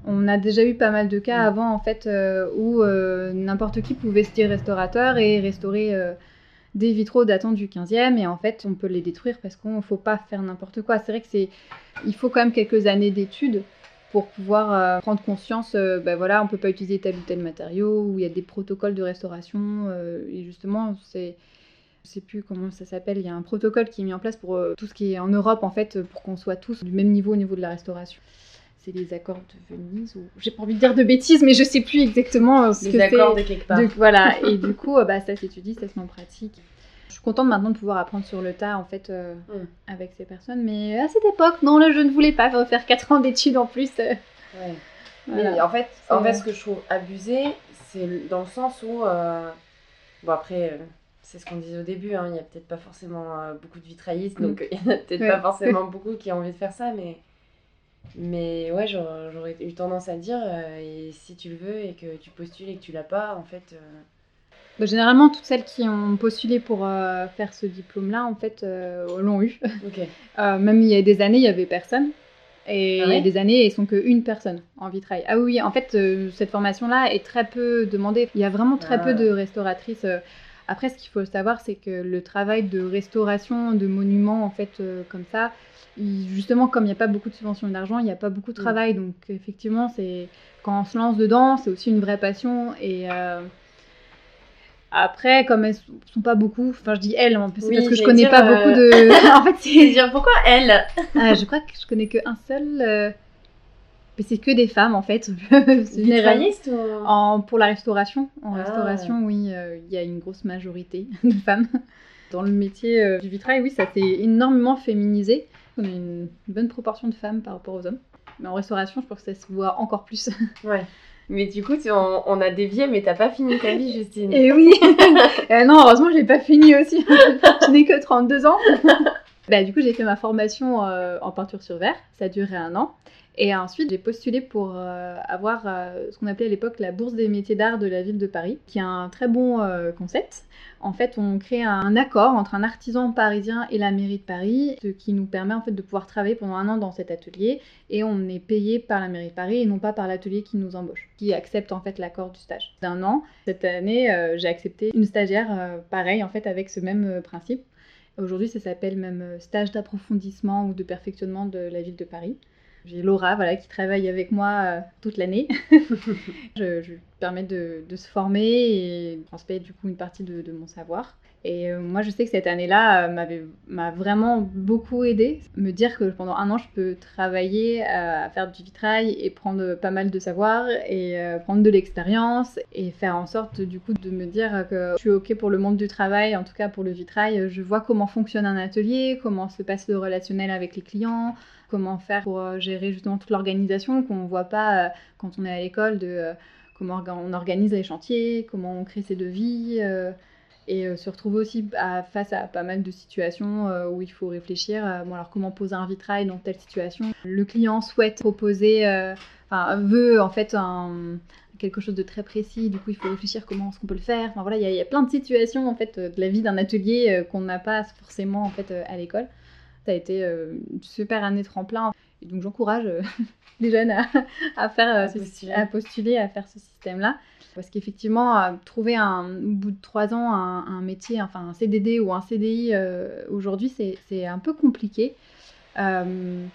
[SPEAKER 1] On a déjà eu pas mal de cas
[SPEAKER 2] Mm.
[SPEAKER 1] avant en fait euh, où euh, n'importe qui pouvait se dire restaurateur et restaurer euh, des vitraux datant du 15e et en fait on peut les détruire parce qu'il ne faut pas faire n'importe quoi. C'est vrai que c'est il faut quand même quelques années d'études pour pouvoir euh, prendre conscience euh, ben voilà, on peut pas utiliser tel ou tel matériau ou il y a des protocoles de restauration euh, et justement c'est je sais plus comment ça s'appelle, il y a un protocole qui est mis en place pour euh, tout ce qui est en Europe en fait, pour qu'on soit tous du même niveau au niveau de la restauration. C'est les accords de Venise ou j'ai pas envie de dire de bêtises, mais je sais plus exactement euh, ce
[SPEAKER 2] Les
[SPEAKER 1] que
[SPEAKER 2] accords
[SPEAKER 1] c'est.
[SPEAKER 2] de quelque part.
[SPEAKER 1] De- voilà, et du coup, euh, bah, ça s'étudie, ça se met en pratique. Je suis contente maintenant de pouvoir apprendre sur le tas en fait euh,
[SPEAKER 2] Mm.
[SPEAKER 1] avec ces personnes, mais à cette époque, non, là je ne voulais pas refaire 4 ans d'études en plus. euh,
[SPEAKER 2] Ouais.
[SPEAKER 1] voilà.
[SPEAKER 2] Mais en fait, en fait, ce que je trouve abusé, c'est dans le sens où. euh, Bon, après, c'est ce qu'on disait au début, hein, il n'y a peut-être pas forcément euh, beaucoup de vitraillistes,
[SPEAKER 1] Mm.
[SPEAKER 2] donc il n'y en a peut-être
[SPEAKER 1] Ouais.
[SPEAKER 2] pas forcément beaucoup qui ont envie de faire ça, mais. Mais ouais, j'aurais eu tendance à dire, euh, et si tu le veux et que tu postules et que tu l'as pas, en fait. euh,
[SPEAKER 1] Bah, généralement, toutes celles qui ont postulé pour euh, faire ce diplôme-là, en fait, l'ont eu. Même il y a des années, il y avait personne. Et
[SPEAKER 2] Ah
[SPEAKER 1] il y a des années, ils sont qu'une personne en vitrail. Ah oui, en fait, cette formation-là est très peu demandée. Il y a vraiment très
[SPEAKER 2] Ah.
[SPEAKER 1] peu de restauratrices. Après, ce qu'il faut savoir, c'est que le travail de restauration de monuments, en fait, euh, comme ça, il- justement, comme il n'y a pas beaucoup de subventions et d'argent, il n'y a pas beaucoup de
[SPEAKER 2] Mm.
[SPEAKER 1] travail. Donc, effectivement, c'est quand on se lance dedans, c'est aussi une vraie passion. Et euh, après, comme elles sont sont pas beaucoup, enfin, je dis elles, en plus, c'est
[SPEAKER 2] Oui,
[SPEAKER 1] parce que je
[SPEAKER 2] j'allais
[SPEAKER 1] connais
[SPEAKER 2] dire,
[SPEAKER 1] pas
[SPEAKER 2] euh,
[SPEAKER 1] beaucoup de. en fait, c'est
[SPEAKER 2] dire pourquoi elle
[SPEAKER 1] ah, je crois que je connais qu'un seul. Mais c'est que des femmes en fait. C'est général.
[SPEAKER 2] Vitrailliste ou...
[SPEAKER 1] En, pour la restauration, en
[SPEAKER 2] Ah.
[SPEAKER 1] restauration, oui, euh, il y a une grosse majorité de femmes. Dans le métier euh, du vitrail, oui, ça s'est énormément féminisé. On a une bonne proportion de femmes par rapport aux hommes. Mais en restauration, je pense que ça se voit encore plus.
[SPEAKER 2] Ouais. Mais du coup, tu- on, on a dévié, mais t'as pas fini ta vie, Justine.
[SPEAKER 1] Et oui Euh, Non, heureusement, j'ai pas fini aussi. je n'ai que 32 ans. bah, du coup, j'ai fait ma formation euh, en peinture sur verre. Ça a duré un an. Et ensuite, j'ai postulé pour euh, avoir euh, ce qu'on appelait à l'époque la bourse des métiers d'art de la ville de Paris, qui est un très bon euh, concept. En fait, on crée un accord entre un artisan parisien et la mairie de Paris, ce qui nous permet en fait de pouvoir travailler pendant un an dans cet atelier et on est payé par la mairie de Paris et non pas par l'atelier qui nous embauche, qui accepte en fait l'accord du stage d'un an. Cette année, j'ai accepté une stagiaire euh, pareil en fait avec ce même principe. Aujourd'hui, ça s'appelle même stage d'approfondissement ou de perfectionnement de la ville de Paris. J'ai Laura voilà, qui travaille avec moi euh, toute l'année. je, je lui permets de, de se former et transmettre du coup une partie de, de mon savoir. Et euh, moi, je sais que cette année-là euh, m'a vraiment beaucoup aidé. Me dire que pendant un an, je peux travailler euh, à faire du vitrail et prendre pas mal de savoir et euh, prendre de l'expérience et faire en sorte du coup de me dire que je suis OK pour le monde du travail, en tout cas pour le vitrail. Je vois comment fonctionne un atelier, comment se passe le relationnel avec les clients, comment faire pour euh, gérer justement toute l'organisation qu'on ne voit pas euh, quand on est à l'école euh, comment on organise les chantiers, comment on crée ses devis. et se retrouver aussi face à pas mal de situations où il faut réfléchir. bon, alors comment poser un vitrail dans telle situation Le client souhaite proposer, veut en fait quelque chose de très précis. Du coup, il faut réfléchir comment est-ce qu'on peut le faire. Enfin voilà, il y, y a plein de situations en fait de la vie d'un atelier qu'on n'a pas forcément en fait à l'école. Ça a été euh, une super année tremplin. Et donc j'encourage euh, les jeunes à, à faire euh,
[SPEAKER 2] À
[SPEAKER 1] ce-
[SPEAKER 2] postuler.
[SPEAKER 1] à postuler, à faire ce système-là. Parce qu'effectivement, trouver un, au bout de trois ans un, un métier, enfin un CDD ou un CDI euh, aujourd'hui, c'est un peu compliqué. Euh,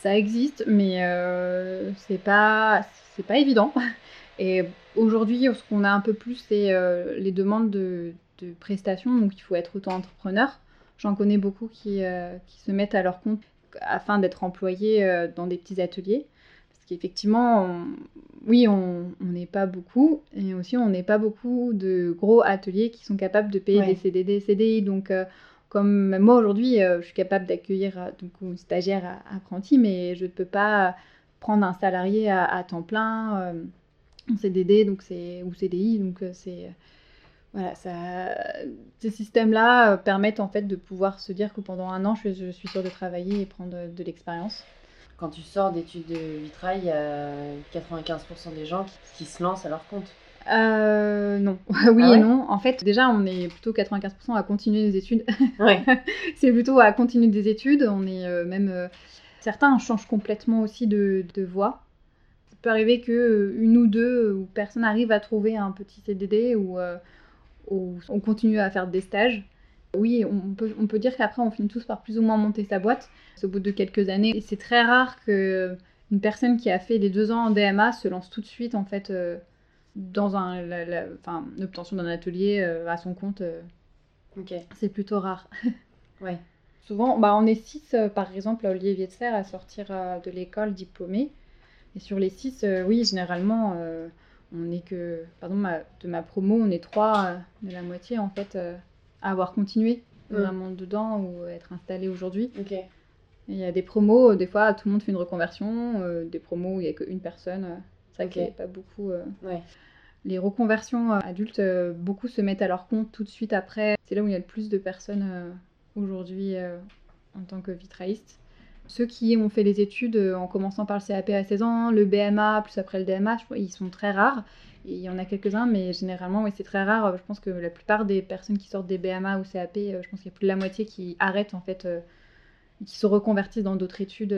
[SPEAKER 1] ça existe, mais euh, c'est pas, c'est pas évident. Et aujourd'hui, ce qu'on a un peu plus, c'est les demandes de, de prestations. Donc, il faut être auto-entrepreneur. J'en connais beaucoup qui, qui, se mettent à leur compte afin d'être employés dans des petits ateliers. Parce qu'effectivement, oui, on n'est pas beaucoup, et aussi on n'est pas beaucoup de gros ateliers qui sont capables de payer des CDD, CDI. Donc, comme moi aujourd'hui, je suis capable d'accueillir donc une stagiaire apprenti, mais je ne peux pas prendre un salarié à, temps plein en CDD donc c'est ou CDI donc c'est voilà, ça, ces systèmes-là euh, permettent en fait de pouvoir se dire que pendant un an, je, je suis sûre de travailler et prendre de, l'expérience.
[SPEAKER 2] Quand tu sors d'études de vitrail, il y a 95% des gens qui, se lancent à leur compte.
[SPEAKER 1] Euh, non, oui ah et non. En fait, déjà, on est plutôt 95% à continuer nos études. Ouais. c'est plutôt à continuer des études. On est euh, même certains changent complètement aussi de, de voie. Ça peut arriver que une ou deux ou personne arrive à trouver un petit CDD ou on continue à faire des stages. Oui, on peut, on peut dire qu'après, on finit tous par plus ou moins monter sa boîte au bout de quelques années. Et c'est très rare que une personne qui a fait les deux ans en DMA se lance tout de suite, en fait, euh, dans un, l'obtention d'un atelier euh, à son compte. Euh. C'est plutôt rare.
[SPEAKER 2] ouais.
[SPEAKER 1] Souvent, bah, on est six, par exemple, à Olivier de Serre à sortir de l'école diplômée. Et sur les six, oui, généralement on est que, pardon, de ma promo, on est trois euh, de la moitié en fait euh, à avoir continué vraiment dedans ou être installé aujourd'hui.
[SPEAKER 2] Ok.
[SPEAKER 1] Il y a des promos, des fois tout le monde fait une reconversion, euh, des promos où il n'y a qu'une personne, ça okay. pas beaucoup. Les reconversions adultes, beaucoup se mettent à leur compte tout de suite après. C'est là où il y a le plus de personnes aujourd'hui en tant que vitrailliste. Ceux qui ont fait les études euh, en commençant par le CAP à 16 ans, le BMA, plus après le DMA, ils sont très rares. il y en a quelques-uns, mais généralement, c'est très rare. Je pense que la plupart des personnes qui sortent des BMA ou CAP, euh, je pense qu'il y a plus de la moitié qui arrêtent, en fait, euh, qui se reconvertissent dans d'autres études.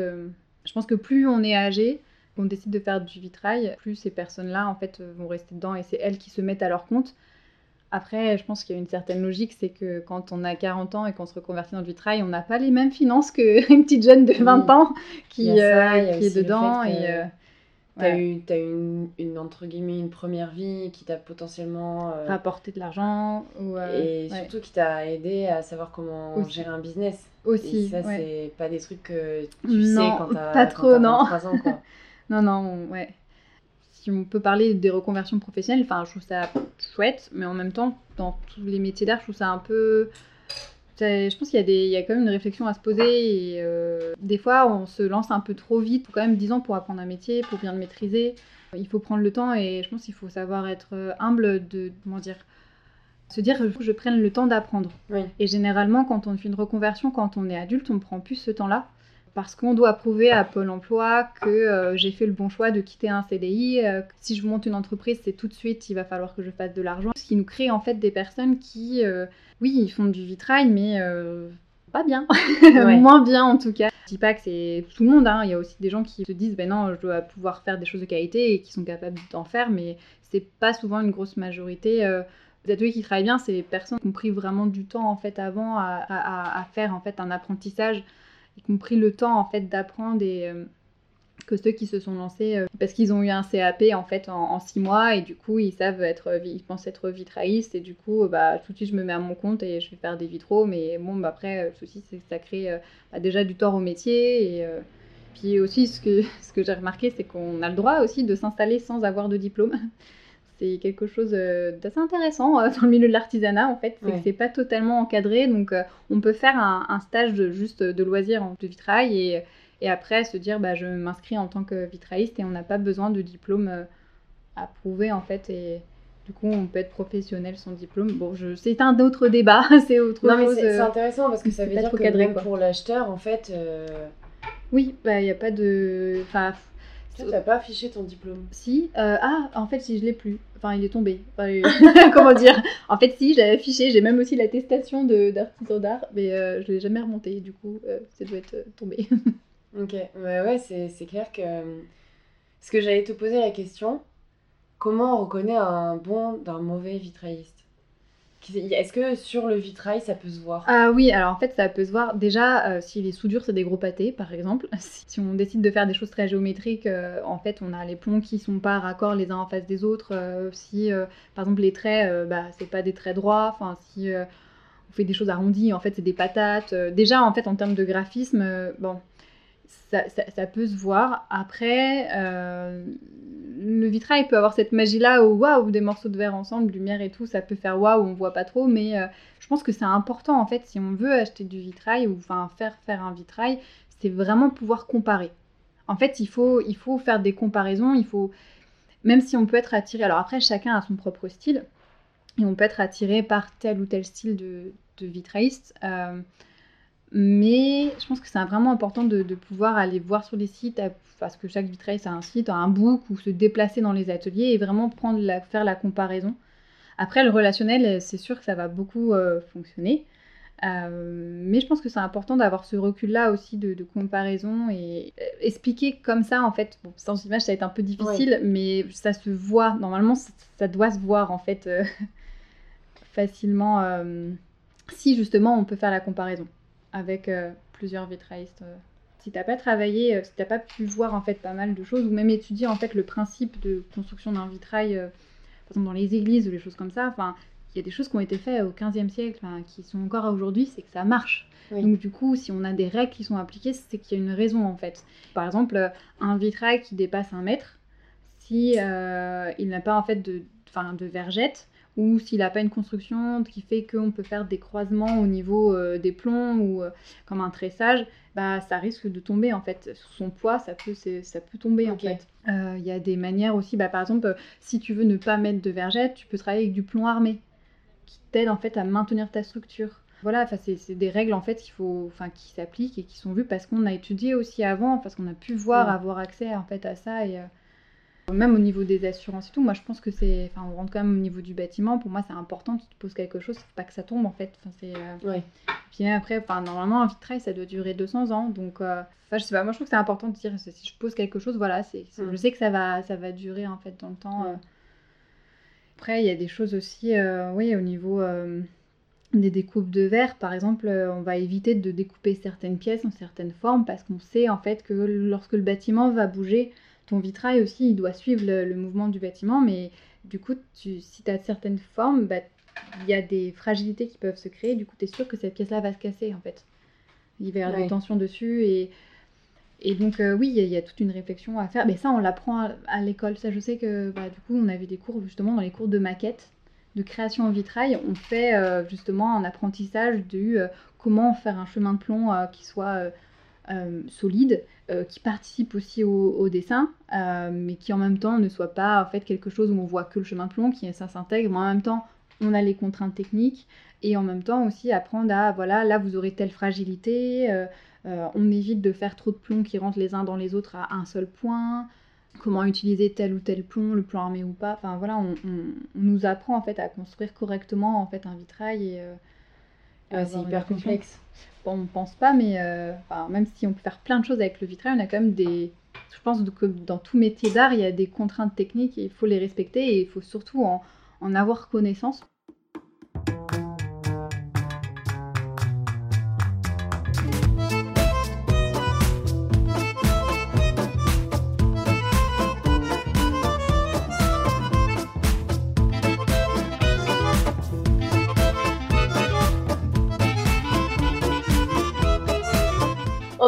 [SPEAKER 1] Je pense que plus on est âgé, qu'on décide de faire du vitrail, plus ces personnes-là, en fait, vont rester dedans et c'est elles qui se mettent à leur compte. Après, je pense qu'il y a une certaine logique, c'est que quand on a 40 ans et qu'on se reconvertit dans le vitrail, on n'a pas les mêmes finances qu'une petite jeune de 20 ans qui, euh, qui est dedans. Et,
[SPEAKER 2] euh, tu as eu, as eu une, entre guillemets, une première vie qui t'a potentiellement...
[SPEAKER 1] Euh, Rapporté de l'argent.
[SPEAKER 2] et surtout qui t'a aidé à savoir comment gérer un business.
[SPEAKER 1] Aussi,
[SPEAKER 2] Et ça, c'est pas des trucs que tu sais quand t'as
[SPEAKER 1] pas trop, non.
[SPEAKER 2] 23 ans, quoi.
[SPEAKER 1] non, non, ouais si on peut parler des reconversions professionnelles, enfin, je trouve ça chouette, mais en même temps, dans tous les métiers d'art, je trouve ça un peu. Je pense qu'il y, a des, il y a quand même une réflexion à se poser. Et, euh, des fois, on se lance un peu trop vite. Quand même 10 ans pour apprendre un métier, pour bien le maîtriser. Il faut prendre le temps et je pense qu'il faut savoir être humble de. Comment dire se dire que je prenne le temps d'apprendre. Et généralement, quand on fait une reconversion, quand on est adulte, on ne prend plus ce temps-là parce qu'on doit prouver à Pôle emploi que euh, j'ai fait le bon choix de quitter un CDI. Euh, si je monte une entreprise, c'est tout de suite, il va falloir que je fasse de l'argent. Ce qui nous crée en fait des personnes qui, euh, oui, ils font du vitrail, mais pas bien. Moins bien en tout cas. Je dis pas que c'est tout le monde, hein. il y a aussi des gens qui se disent, ben non, je dois pouvoir faire des choses de qualité et qui sont capables d'en faire, mais c'est pas souvent une grosse majorité. Les ateliers qui travaillent bien, c'est les personnes qui ont pris vraiment du temps en fait avant à, à faire en fait un apprentissage y compris le temps en fait d'apprendre et euh, que ceux qui se sont lancés euh, parce qu'ils ont eu un CAP en fait en, six mois et du coup ils savent être ils pensent être vitraillistes et du coup bah tout de suite je me mets à mon compte et je vais faire des vitraux mais bon bah, après le souci c'est que ça crée euh, bah, déjà du tort au métier et puis aussi ce que ce que j'ai remarqué c'est qu'on a le droit aussi de s'installer sans avoir de diplôme c'est quelque chose euh, d'assez intéressant euh, dans le milieu de l'artisanat en fait. C'est que c'est pas totalement encadré, donc euh, on peut faire un, stage de, juste de loisir de vitrail et, et après se dire bah, je m'inscris en tant que vitrailliste et on n'a pas besoin de diplôme à prouver en fait et du coup on peut être professionnel sans diplôme. Bon, je... c'est un autre débat, c'est autre
[SPEAKER 2] non, chose. c'est intéressant parce que ça veut dire que même pour l'acheteur en fait.
[SPEAKER 1] Oui, bah il n'y a pas de. Enfin,
[SPEAKER 2] tu n'as pas affiché ton diplôme
[SPEAKER 1] Si. ah, en fait, si, je l'ai plus. Enfin, il est tombé. comment dire En fait, si, j'avais affiché. J'ai même aussi l'attestation d'artisan d'art, mais euh, je ne l'ai jamais remonté. Du coup, euh, ça doit être euh, tombé.
[SPEAKER 2] ok. Ouais, ouais c'est clair que. Ce que j'allais te poser la question comment on reconnaît un bon d'un mauvais vitrailliste? Est-ce que sur le vitrail, ça peut se voir?
[SPEAKER 1] Ah oui, alors en fait, ça peut se voir. Déjà, euh, si les soudures, c'est des gros pâtés, par exemple. Si on décide de faire des choses très géométriques, euh, en fait, on a les plombs qui sont pas raccords les uns en face des autres. Euh, si, par exemple, les traits, bah, c'est pas des traits droits. Enfin, si on fait des choses arrondies, en fait, c'est des patates. Déjà, en fait, en termes de graphisme, bon, ça, ça- peut se voir. Après, le vitrail peut avoir cette magie-là où, waouh, des morceaux de verre ensemble, lumière et tout, ça peut faire waouh, on voit pas trop, mais euh, je pense que c'est important, en fait, si on veut acheter du vitrail ou enfin faire faire un vitrail, c'est vraiment pouvoir comparer. En fait, il faut, il faut faire des comparaisons, il faut, même si on peut être attiré, alors après, chacun a son propre style, et on peut être attiré par tel ou tel style de, de vitrailliste. euh, mais je pense que c'est vraiment important de, de pouvoir aller voir sur les sites, parce que chaque vitrailliste a un site, a un book, ou se déplacer dans les ateliers et vraiment prendre la, faire la comparaison. Après, le relationnel, c'est sûr que ça va beaucoup euh, fonctionner. Euh, mais je pense que c'est important d'avoir ce recul-là aussi de, de comparaison et euh, expliquer comme ça, en fait, bon, sans image, ça va être un peu difficile, mais ça se voit. Normalement, ça, ça doit se voir, en fait, facilement, si justement on peut faire la comparaison avec euh, plusieurs vitraillistes. euh. Si t'as pas travaillé, euh, si t'as pas pu voir en fait pas mal de choses, ou même étudier en fait le principe de construction d'un vitrail, euh, par exemple dans les églises ou les choses comme ça, enfin, il y a des choses qui ont été faites au 15e siècle, qui sont encore aujourd'hui, c'est que ça marche.
[SPEAKER 2] Oui.
[SPEAKER 1] Donc du coup, si on a des règles qui sont appliquées, c'est qu'il y a une raison en fait. Par exemple, un vitrail qui dépasse un mètre, si euh, il n'a pas en fait de, de vergette, ou s'il n'a pas une construction qui fait qu'on peut faire des croisements au niveau euh, des plombs ou euh, comme un tressage, bah ça risque de tomber en fait. Son poids, ça peut, ça peut tomber en fait. Euh, Il y a des manières aussi, bah, par exemple, si tu veux ne pas mettre de vergette, tu peux travailler avec du plomb armé qui t'aide en fait à maintenir ta structure. Voilà, c'est des règles en fait qu'il faut, enfin qui s'appliquent et qui sont vues parce qu'on a étudié aussi avant, parce qu'on a pu voir,
[SPEAKER 2] Ouais.
[SPEAKER 1] avoir accès en fait à ça et même au niveau des assurances et tout, moi je pense que c'est, enfin on rentre quand même au niveau du bâtiment. Pour moi c'est important, tu te poses quelque chose, faut pas que ça tombe en fait. Enfin c'est, euh,
[SPEAKER 2] Ouais.
[SPEAKER 1] puis après, enfin normalement un vitrail ça doit durer 200 ans, donc euh, enfin je sais pas, moi je trouve que c'est important de dire si je pose quelque chose, voilà, c'est, c'est-
[SPEAKER 2] Mm.
[SPEAKER 1] je sais que ça va, ça va durer en fait dans le temps.
[SPEAKER 2] Ouais.
[SPEAKER 1] euh. Après il y a des choses aussi, euh, oui au niveau euh, des découpes de verre, par exemple, on va éviter de découper certaines pièces en certaines formes parce qu'on sait en fait que lorsque le bâtiment va bouger, ton vitrail aussi, il doit suivre le, le mouvement du bâtiment, mais du coup, tu, si tu as certaines formes, bah, il y a des fragilités qui peuvent se créer, du coup, tu es sûr que cette pièce-là va se casser en fait. Il va y avoir
[SPEAKER 2] Ouais.
[SPEAKER 1] des tensions dessus et, et donc, euh, oui, il y, a- il y a toute une réflexion à faire. Mais ça, on l'apprend à, à l'école. Ça, je sais que bah, du coup, on avait des cours justement dans les cours de maquette de création en vitrail, on fait euh, justement un apprentissage de euh, comment faire un chemin de plomb qui soit euh, solide, euh, qui participe aussi au, au dessin, euh, mais qui en même temps ne soit pas en fait quelque chose où on voit que le chemin de plomb, qui ça s'intègre, mais en même temps on a les contraintes techniques et en même temps aussi apprendre à voilà là vous aurez telle fragilité, on évite de faire trop de plombs qui rentrent les uns dans les autres à un seul point comment utiliser tel ou tel plomb, le plomb armé ou pas. Enfin voilà, on, on- on nous apprend en fait à construire correctement en fait un vitrail et. avoir
[SPEAKER 2] c'est hyper complexe.
[SPEAKER 1] On pense pas, mais euh, même si on peut faire plein de choses avec le vitrail, on a quand même des. Je pense que dans tout métier d'art, il y a des contraintes techniques et il faut les respecter et il faut surtout en, en avoir connaissance.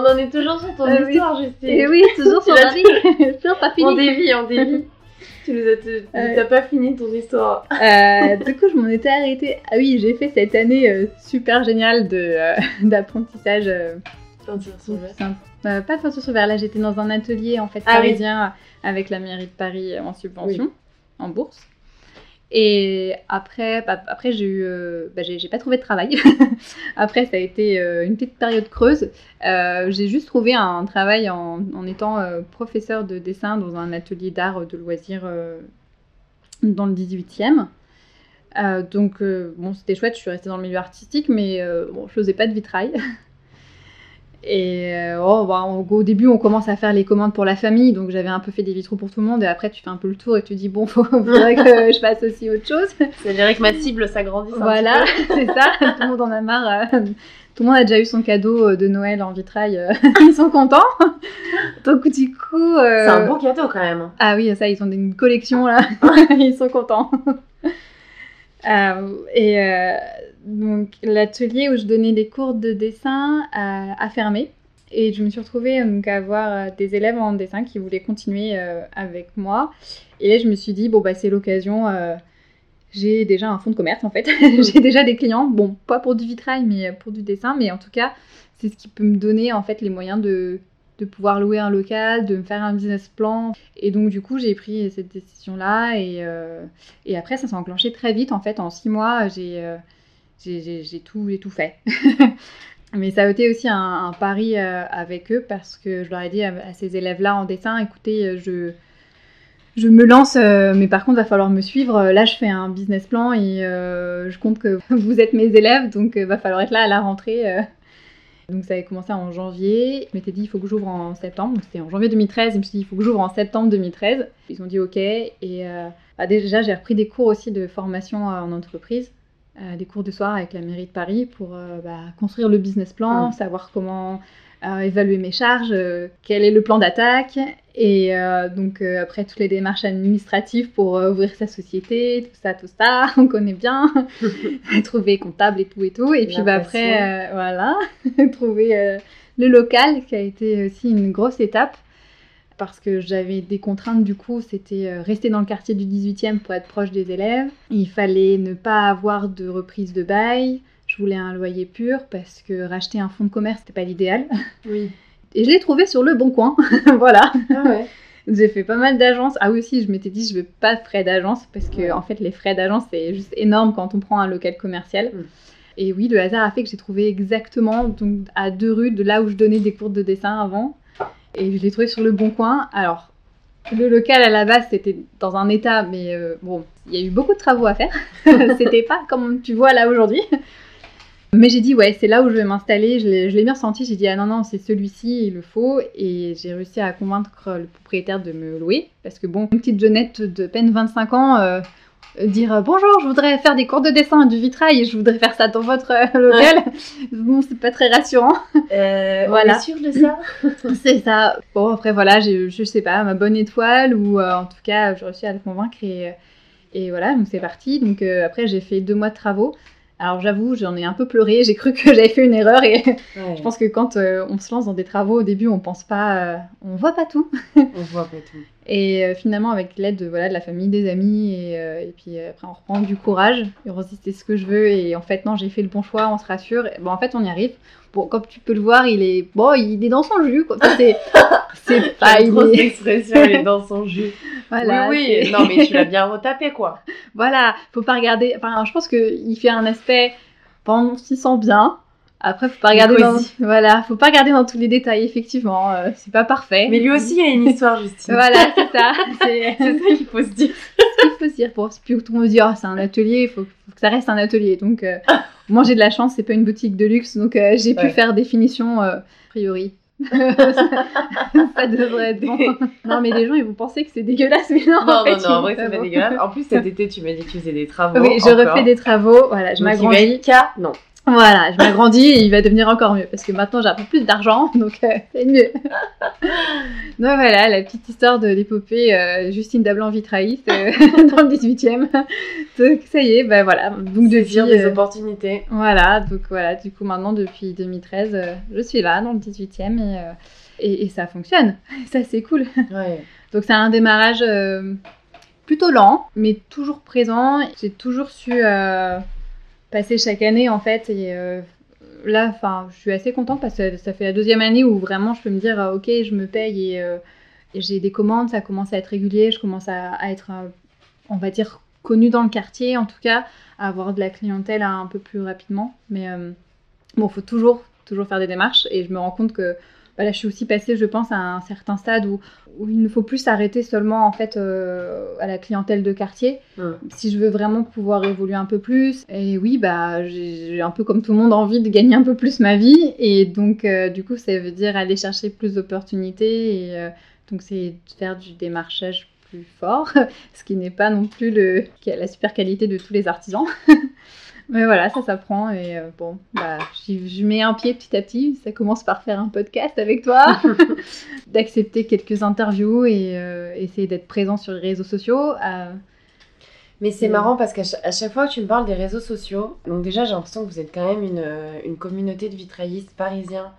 [SPEAKER 2] On en est toujours sur ton
[SPEAKER 1] Ah oui.
[SPEAKER 2] histoire, Justine.
[SPEAKER 1] Et oui, toujours
[SPEAKER 2] sur la
[SPEAKER 1] Toujours pas
[SPEAKER 2] On dévie, on dévie. tu nous as,
[SPEAKER 1] Ouais.
[SPEAKER 2] t'as pas fini ton histoire.
[SPEAKER 1] Euh, du coup, je m'en étais arrêtée. Ah oui, j'ai fait cette année euh, super géniale de, euh, d'apprentissage. euh,
[SPEAKER 2] Peinture sur verre.
[SPEAKER 1] simple. Euh, pas peinture sur verre, là j'étais dans un atelier en fait
[SPEAKER 2] Ah oui.
[SPEAKER 1] parisien avec la mairie de Paris euh, en subvention, en bourse. Et après, bah, après j'ai eu, euh, bah, j'ai, pas trouvé de travail. après, ça a été euh, une petite période creuse. Euh, j'ai juste trouvé un travail en, étant professeur de dessin dans un atelier d'art de loisirs dans le 18e. Euh, donc, bon, c'était chouette, je suis restée dans le milieu artistique, mais bon, je faisais pas de vitrail. Et euh, oh, bah, au début, on commence à faire les commandes pour la famille, donc j'avais un peu fait des vitraux pour tout le monde, et après, tu fais un peu le tour et tu dis, bon, faut, faudrait que je fasse aussi autre chose.
[SPEAKER 2] Ça dirait que ma cible s'agrandisse un
[SPEAKER 1] voilà, c'est ça, tout le monde en a marre. euh, tout le monde a déjà eu son cadeau euh, de Noël en vitrail, euh, ils sont contents. Donc, du coup. euh,
[SPEAKER 2] C'est un bon cadeau quand même.
[SPEAKER 1] ah oui, ça, ils ont une collection là. ils sont contents. Euh, et euh, donc l'atelier où je donnais des cours de dessin a, fermé. Et je me suis retrouvée donc, à avoir euh, des élèves en dessin qui voulaient continuer euh, avec moi. Et là, je me suis dit, bon, bah, c'est l'occasion. euh, j'ai déjà un fonds de commerce en fait. j'ai déjà des clients. Bon, pas pour du vitrail, mais pour du dessin. Mais en tout cas, c'est ce qui peut me donner en fait les moyens de, de pouvoir louer un local, de me faire un business plan. Et donc, du coup, j'ai pris cette décision-là. Et, et après, ça s'est enclenché très vite. En fait, en six mois, j'ai j'ai- tout, tout fait. Mais ça a été aussi un, pari euh, avec eux parce que je leur ai dit à, ces élèves-là en dessin, écoutez, euh, je, je me lance, euh, mais par contre, va falloir me suivre. Là, je fais un business plan et je compte que vous êtes mes élèves, donc il va falloir être là à la rentrée. Donc ça avait commencé en janvier. Je m'étais dit, il faut que j'ouvre en septembre. C'était en janvier 2013. Je me suis dit, il faut que j'ouvre en septembre 2013. Ils ont dit OK. Et bah, déjà, j'ai repris des cours aussi de formation en entreprise. Euh, des cours de soir avec la mairie de Paris pour euh, bah, construire le business plan,
[SPEAKER 2] Mm.
[SPEAKER 1] savoir comment euh, évaluer mes charges, quel est le plan d'attaque, et donc après toutes les démarches administratives pour ouvrir sa société, tout ça, tout ça, on connaît bien, trouver comptable et tout et tout, et puis bah, après, voilà, trouver le local qui a été aussi une grosse étape parce que j'avais des contraintes du coup, c'était euh, rester dans le quartier du 18e pour être proche des élèves. Il fallait ne pas avoir de reprise de bail. Je voulais un loyer pur parce que racheter un fonds de commerce, c'était pas l'idéal.
[SPEAKER 2] Oui.
[SPEAKER 1] Et je l'ai trouvé sur le bon coin. voilà.
[SPEAKER 2] Ah ouais.
[SPEAKER 1] J'ai fait pas mal d'agences. Ah oui, aussi, je m'étais dit, je veux pas de frais d'agence parce que,
[SPEAKER 2] Ouais.
[SPEAKER 1] en fait, les frais d'agence, c'est juste énorme quand on prend un local commercial.
[SPEAKER 2] Mm.
[SPEAKER 1] Et oui, le hasard a fait que j'ai trouvé exactement donc, à deux rues de là où je donnais des cours de dessin avant. Et je l'ai trouvé sur le bon coin. Alors, le local à la base, c'était dans un état, mais euh, bon, il y a eu beaucoup de travaux à faire. c'était pas comme tu vois là aujourd'hui. Mais j'ai dit, ouais, c'est là où je vais m'installer. Je l'ai bien ressenti. J'ai dit, ah non, non, c'est celui-ci, il le faut. Et j'ai réussi à convaincre le propriétaire de me louer. Parce que, bon, une petite jeunette de peine 25 ans, euh, dire euh, bonjour, je voudrais faire des cours de dessin et du vitrail et je voudrais faire ça dans votre euh, local. Bon, c'est pas très rassurant.
[SPEAKER 2] Euh,
[SPEAKER 1] Voilà.
[SPEAKER 2] On est sûr de ça?
[SPEAKER 1] C'est ça. Bon, après, voilà, je sais pas, ma bonne étoile ou euh, en tout cas, j'ai réussi à le convaincre et, euh, et voilà, donc c'est parti. Donc euh, après, j'ai fait deux mois de travaux. Alors j'avoue, j'en ai un peu pleuré, j'ai cru que j'avais fait une erreur et
[SPEAKER 2] Ouais.
[SPEAKER 1] je pense que quand euh, on se lance dans des travaux au début, on pense pas, euh, on voit pas tout.
[SPEAKER 2] On voit pas tout.
[SPEAKER 1] Et euh, finalement, avec l'aide de, voilà, de la famille, des amis, et, euh, et puis euh, après on reprend du courage, et on se dit c'est ce que je veux, et en fait non, j'ai fait le bon choix, on se rassure. Et, bon, en fait, on y arrive. Bon, comme tu peux le voir, il est bon, il est dans son jus, quoi. C'est, c'est pas, il
[SPEAKER 2] trop
[SPEAKER 1] est,
[SPEAKER 2] expression, il est dans son jus.
[SPEAKER 1] voilà,
[SPEAKER 2] oui, oui. Non, mais tu l'as bien retapé, quoi.
[SPEAKER 1] voilà, faut pas regarder. Enfin, je pense que il fait un aspect, bon, on s'y sent bien. Après, faut pas regarder dans, voilà, faut pas regarder dans tous les détails. Effectivement, euh, c'est pas parfait.
[SPEAKER 2] Mais lui aussi, il a une histoire, Justine.
[SPEAKER 1] Voilà, c'est ça. C'est
[SPEAKER 2] ça qu'il faut se dire.
[SPEAKER 1] il faut se dire pour tout le monde dit oh, c'est un atelier il faut, faut que ça reste un atelier donc euh, moi j'ai de la chance c'est pas une boutique de luxe donc euh, j'ai pu faire des finitions euh, a priori ça devrait être bon non mais les gens ils vont penser que c'est dégueulasse mais non
[SPEAKER 2] Non,
[SPEAKER 1] en fait,
[SPEAKER 2] non, non, en vrai, c'est pas
[SPEAKER 1] bon.
[SPEAKER 2] dégueulasse. En plus, cet été, tu m'as dit que tu faisais des travaux.
[SPEAKER 1] oui je
[SPEAKER 2] encore.
[SPEAKER 1] refais des travaux voilà je m'agrandis
[SPEAKER 2] cas, non.
[SPEAKER 1] Voilà je m'agrandis et il va devenir encore mieux parce que maintenant j'ai un peu plus d'argent donc euh, c'est mieux donc voilà la petite histoire de l'épopée euh, Justine Dablan vitrailliste euh, dans le 18e donc ça y est ben voilà donc depuis
[SPEAKER 2] Saisir des
[SPEAKER 1] euh,
[SPEAKER 2] opportunités.
[SPEAKER 1] Voilà, donc voilà, du coup maintenant depuis 2013, euh, je suis là dans le 18e et, euh, et, et ça fonctionne. Ça c'est cool.
[SPEAKER 2] Ouais.
[SPEAKER 1] Donc c'est un démarrage plutôt lent, mais toujours présent. J'ai toujours su passer chaque année en fait. Et euh, là, enfin, je suis assez contente parce que ça fait la deuxième année où vraiment je peux me dire, euh, ok, je me paye et, euh, et j'ai des commandes, ça commence à être régulier, je commence à, être, euh, on va dire, connue dans le quartier en tout cas, à avoir de la clientèle un peu plus rapidement. Mais bon, faut toujours, toujours faire des démarches et je me rends compte que bah là, je suis aussi passée, je pense, à un certain stade où, où il ne faut plus s'arrêter seulement en fait euh, à la clientèle de quartier. Si je veux vraiment pouvoir évoluer un peu plus, et oui, bah j'ai un peu comme tout le monde envie de gagner un peu plus ma vie, et donc euh, du coup, ça veut dire aller chercher plus d'opportunités, et euh, donc c'est faire du démarchage plus fort, ce qui n'est pas non plus le, qui a la super qualité de tous les artisans. Mais voilà, ça s'apprend et euh, bon, bah, je mets un pied petit à petit. Ça commence par faire un podcast avec toi, d'accepter quelques interviews et euh, essayer d'être présent sur les réseaux sociaux. euh,
[SPEAKER 2] Mais c'est marrant parce qu'à chaque fois que tu me parles des réseaux sociaux, donc déjà j'ai l'impression que vous êtes quand même une, une communauté de vitraillistes parisiens,